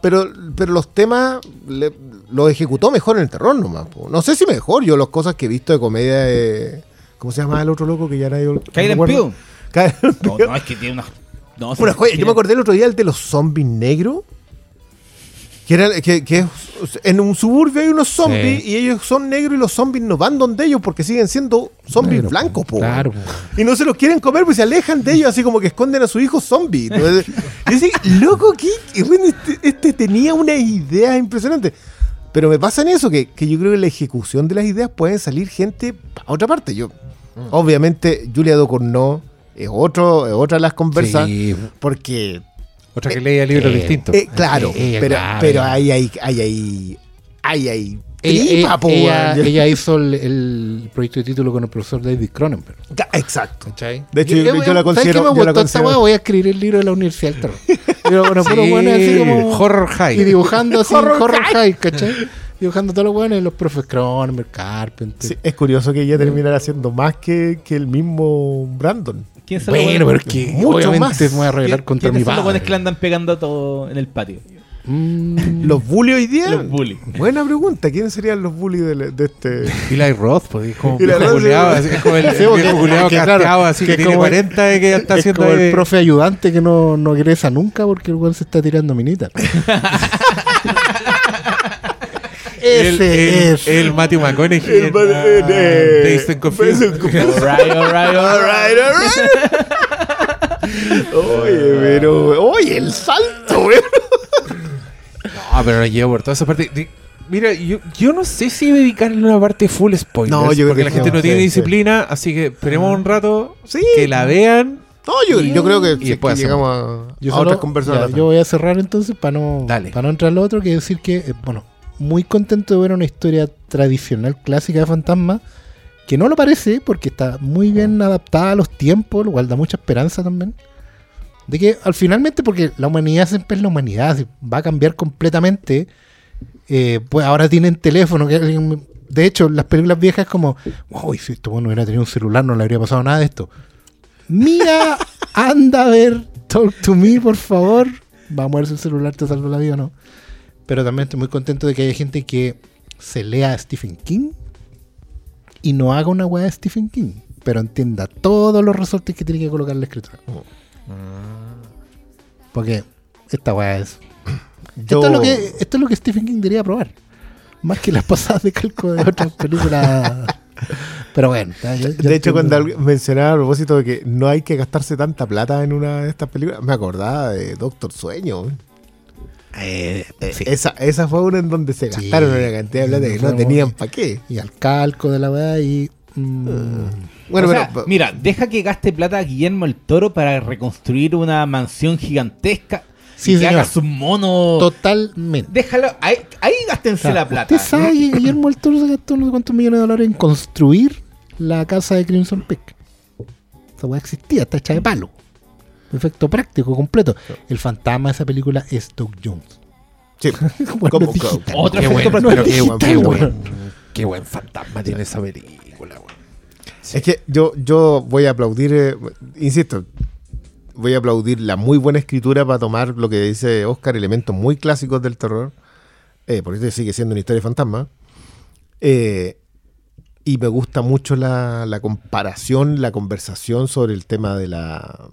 pero, pero los temas le- los ejecutó mejor en el terror nomás. po. No sé si mejor, yo las cosas que he visto de comedia de... ¿Cómo se llama el otro loco que ya? Peele. Kyle and No, Peele. no, es que tiene una. No, joya. Yo me acordé el otro día el de los zombies negros. Que, era, que, que en un suburbio hay unos zombies Sí. y ellos son negros y los zombies no van donde ellos porque siguen siendo zombies Negro, blancos, po. Claro, weón. po. Y no se los quieren comer, pues se alejan de ellos, así como que esconden a su hijo zombie. Yo decía, loco, ¿qué? Y bueno, este, este tenía una idea impresionante. Pero me pasa en eso, que, que yo creo que la ejecución de las ideas pueden salir gente a otra parte. Yo, obviamente, Julia Ducournau es, otro, es otra de las conversas, Sí, porque, otra que leía libros eh, distintos. eh, claro, Eh, ella, pero, claro, pero hay ahí, hay ahí, hay ahí, Ella, ella- po, ella- hizo el, el proyecto de título con el profesor David Cronenberg. Exacto. ¿Cachai? De hecho, yo- yo la ¿sabes considero- qué me yo la esta considero- weá? Voy a escribir el libro de la Universidad del Terror. Pero bueno, puro Sí, bueno, así como. horror high. Y dibujando así Horror horror, high, ¿cachai? Dibujando todos los buenos, los profes Cronenberg, Carpenter. Sí, es curioso que ella terminara haciendo más que, que el mismo Brandon. ¿Quién lo Bueno, pero es que Mucho obviamente más. me voy a revelar contra mi ¿Quiénes son los buenos padre. que le andan pegando todo en el patio? Mm, ¿Los bullies hoy día? Los bullies. Buena pregunta. ¿Quiénes serían los bullies de, de este? Eli Roth, pues, es como culiao, sí. así, es como el, el porque- viejo casteado, así que que, tiene como- 40 y que ya está es haciendo como el profe ayudante que no, no egresa nunca porque el weón se está tirando minita. el, Ese el, es. el Matthew McConaughey El ah. Oye, pero. Oye, el salto, güey. No, pero no llevo por toda esa parte. Mira, yo, yo no sé si dedicarle una parte full spoilers. No, yo creo porque que la gente no, no tiene sí, sí. disciplina, así que esperemos un rato Sí. que la vean. No, yo, yo creo que, Y si es después que llegamos a, Yo, a solo- otras conversaciones. ya, yo voy a cerrar entonces para no, Dale. para no entrar al otro, que decir que, eh, bueno, muy contento de ver una historia tradicional, clásica de fantasma, que no lo parece porque está muy bien adaptada a los tiempos, lo cual da mucha esperanza también. De que al finalmente, porque la humanidad siempre es la humanidad, va a cambiar completamente. eh, pues ahora tienen teléfono. Que de hecho, las películas viejas es como, uy, si esto bueno hubiera tenido un celular, no le habría pasado nada de esto. Mira, anda a ver, talk to me, por favor. Va a moverse el celular, te salva la vida no. Pero también estoy muy contento de que haya gente que se lea a Stephen King y no haga una weá de Stephen King, pero entienda todos los resortes que tiene que colocar la escritura. Porque esta weá es. Yo- Esto, es lo que, esto es lo que Stephen King debería probar. Más que las pasadas de calco de otras películas. Pero bueno. de hecho, cuando mencionaba a propósito de que no hay que gastarse tanta plata en una de estas películas, me acordaba de Doctor Sueño. Eh, Eh, sí. esa, esa fue una en donde se Sí. gastaron una cantidad de plata que no tenían para qué. Y al calco de la weá y. mm, Bueno, O sea, pero. mira, deja que gaste plata Guillermo el Toro para reconstruir una mansión gigantesca Sí, y que haga su mono. totalmente. Déjalo, ahí, ahí gástense O sea, la plata. Usted sabe que Guillermo del Toro se gastó no sé cuántos millones de dólares en construir la casa de Crimson Peak. Esa weá existía, está hecha de palo. Efecto práctico, completo. El fantasma de esa película es Doug Jones. Sí. Bueno, Como- digital. Otro Qué efecto buen, práctico. pero qué digital, buen, qué weón. buen, qué buen fantasma tiene esa película. Es que yo, yo voy a aplaudir, eh, insisto, voy a aplaudir la muy buena escritura para tomar lo que dice Oscar, elementos muy clásicos del terror, eh, porque esto sigue siendo una historia de fantasma. Eh, y me gusta mucho la, la comparación, la conversación sobre el tema de la,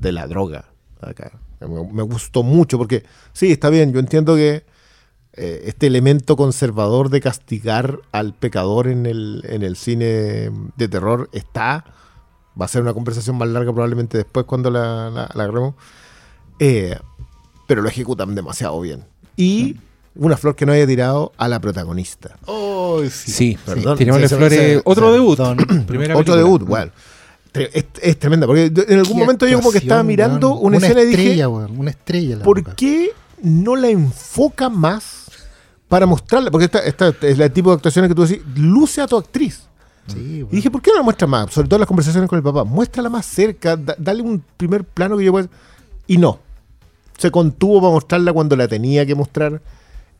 de la droga. Acá. Me, me gustó mucho porque, sí, está bien, yo entiendo que eh, este elemento conservador de castigar al pecador en el, en el cine de terror está. Va a ser una conversación más larga probablemente después cuando la, la- la agarremos. Eh, pero lo ejecutan demasiado bien. Y una flor que no haya tirado a la protagonista. Oh, Sí, Perdón, tirémosle se- se- flores. otro debut. Don- Primera Otro película. debut, bueno. Es, es tremenda, porque en algún momento yo como que estaba mirando weón. una, escena y dije, estrella, weón, una estrella. la ¿por qué no la enfoca más para mostrarla? Porque esta, esta es el tipo de actuaciones que tú decís, luce a tu actriz. Sí, Y dije, ¿por qué no la muestra más? Sobre todo en las conversaciones con el papá. Muéstrala más cerca, da- dale un primer plano que yo pueda... Y no. Se contuvo para mostrarla cuando la tenía que mostrar.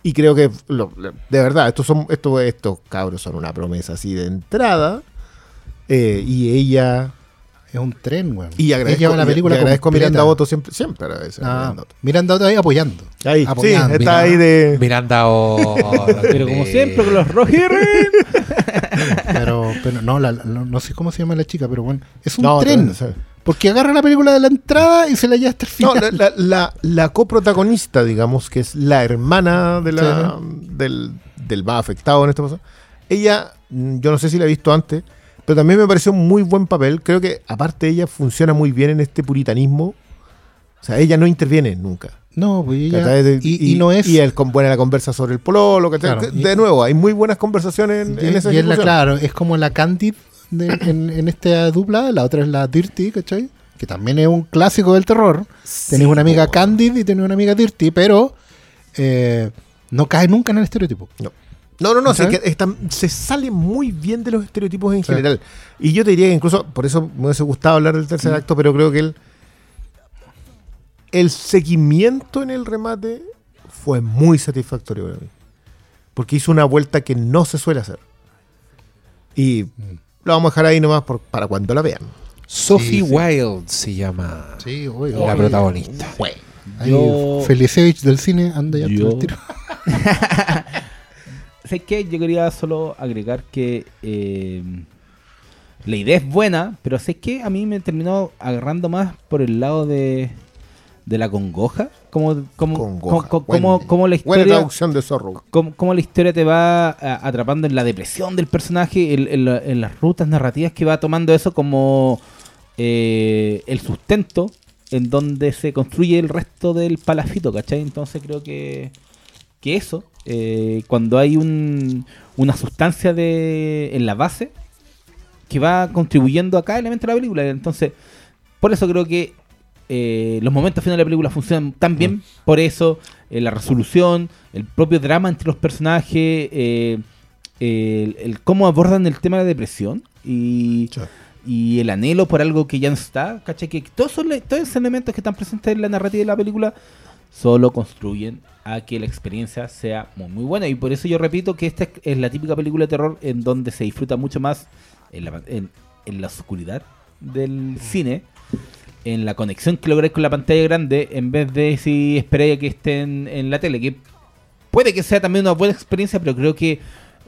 Y creo que, lo- lo- de verdad, estos, son, estos, estos cabros son una promesa así de entrada. Eh, y ella Es un tren, weón. Y agradezco, lleva la película y agradezco a. Miranda Otto siempre, siempre agradece a Ah, Miranda Otto. Miranda Otto ahí apoyando. Ahí, sí, Apoyando. está ahí de... Miranda o. Pero como siempre, con los rojirris. Pero, pero no, la- la- no, no sé cómo se llama la chica, pero bueno, es un No, tren. no. Porque agarra la película de la entrada y se la lleva hasta el No, final. la, la, la, la coprotagonista, digamos, que es la hermana de la, del, del más afectado en este caso, ella, mm, yo no sé si la he visto antes, pero también me pareció un muy buen papel. Creo que, aparte, ella funciona muy bien en este puritanismo. O sea, ella no interviene nunca. No, pues ella. De- y, y no es. Y él con buena la conversa sobre el pololo. ¿cachai? Claro, y- de nuevo, hay muy buenas conversaciones en, y- en esa y es la, claro, es como la Candid de- en, en esta dupla. La otra es la Dirty, ¿cachai? Que también es un clásico del terror. Tenés una amiga. Candid y tenés una amiga Dirty, pero eh, no cae nunca en el estereotipo. No. No, no, no, sí, ¿Sabes? que está- se sale muy bien de los estereotipos en Sí. general. Y yo te diría que incluso, por eso me hubiese gustado hablar del Mm. tercer acto, pero creo que el, el seguimiento en el remate fue muy satisfactorio para mí. Porque hizo una vuelta que no se suele hacer. Y Mm. lo vamos a dejar ahí nomás por- para cuando la vean. Sophie Sí, sí. Wild se llama Sí, oye, la protagonista. Yo- Felicevich del cine anda ya Yo- tiro. ¿Sabes qué? Yo quería solo agregar que eh, la idea es buena, pero ¿sabes qué? A mí me terminó agarrando más por el lado de, de la congoja. Como, como, Congoja. como, como- como la Buena historia traducción de Zorro. cómo, cómo la historia te va atrapando en la depresión del personaje, en, en la- en las rutas narrativas que va tomando eso como eh, el sustento en donde se construye el resto del palafito, ¿cachai? Entonces creo que, que eso, eh, cuando hay un, una sustancia de, en la base que va contribuyendo a cada elemento de la película, entonces por eso creo que eh, los momentos finales de la película funcionan tan bien, por eso eh, la resolución, el propio drama entre los personajes, eh, el, el cómo abordan el tema de la depresión y, Sí. y el anhelo por algo que ya no está, ¿cachai? Que todos, son, todos esos elementos que están presentes en la narrativa de la película solo construyen a que la experiencia sea muy, muy buena. Y por eso yo repito que esta es la típica película de terror en donde se disfruta mucho más en la, en- en la oscuridad del cine, en la conexión que lográis con la pantalla grande, en vez de si esperáis a que estén en la tele, que puede que sea también una buena experiencia, pero creo que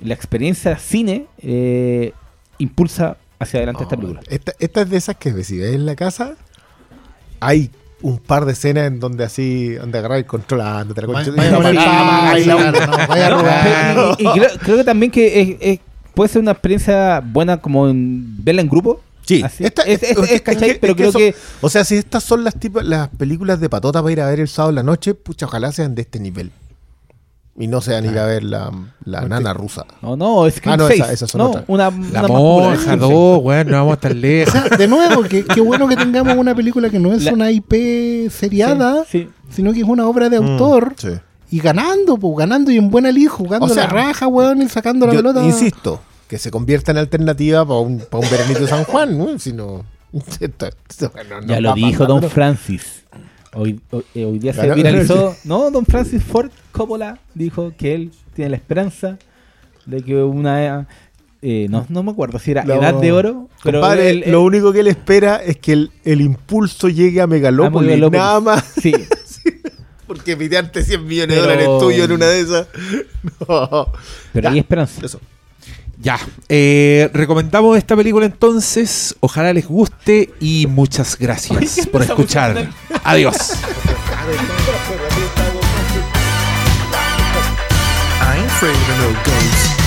la experiencia cine eh, impulsa hacia adelante esta No, película. Esta, esta es de esas que si ves en la casa, hay un par de escenas en donde así, donde agarrar el control, ah, te la concha- y- creo, que también que es- es- puede ser una experiencia buena como en verla en grupo. Sí, Así. esta- es, es- es- es- es ¿cachai? pero es que creo eso- que O sea, si estas son las tipo- las películas de patota para ir a ver el sábado en la noche, pucha, ojalá sean de este nivel. Y no sean ir a ver la, la nana rusa. no, no, es Ah, no, esa- esas son no, otras. una, La una monja, dos, weón, no vamos tan O lejos. sea, de nuevo, que- qué bueno que tengamos una película que no es La- una IP seriada, Sí, sí. sino que es una obra de Mm, autor. sí. Y ganando, pues ganando y en buena lid, jugando O sea, la raja, weón, y sacando la Yo pelota. insisto, que se convierta en alternativa para un, para un veranito de San Juan, ¿no? Si no... esto- esto- bueno, no Ya lo dijo. Don Francis. Hoy, hoy, eh, hoy día se viralizó. No, Don Francis Ford Coppola dijo que él tiene la esperanza de que una. eh, no, no me acuerdo si era. Edad de Oro. Pero Compadre, él- él- lo único que él espera es que el, el impulso llegue a Megalópolis, a Megalópolis. nada más. Sí, Porque pitearte 100 millones Pero- de dólares tuyo en una de esas. No. pero Ya, hay esperanza. Eso. Ya, eh, recomendamos esta película entonces. Ojalá les guste y muchas gracias por escuchar. Adiós. I ain't afraid of no ghosts.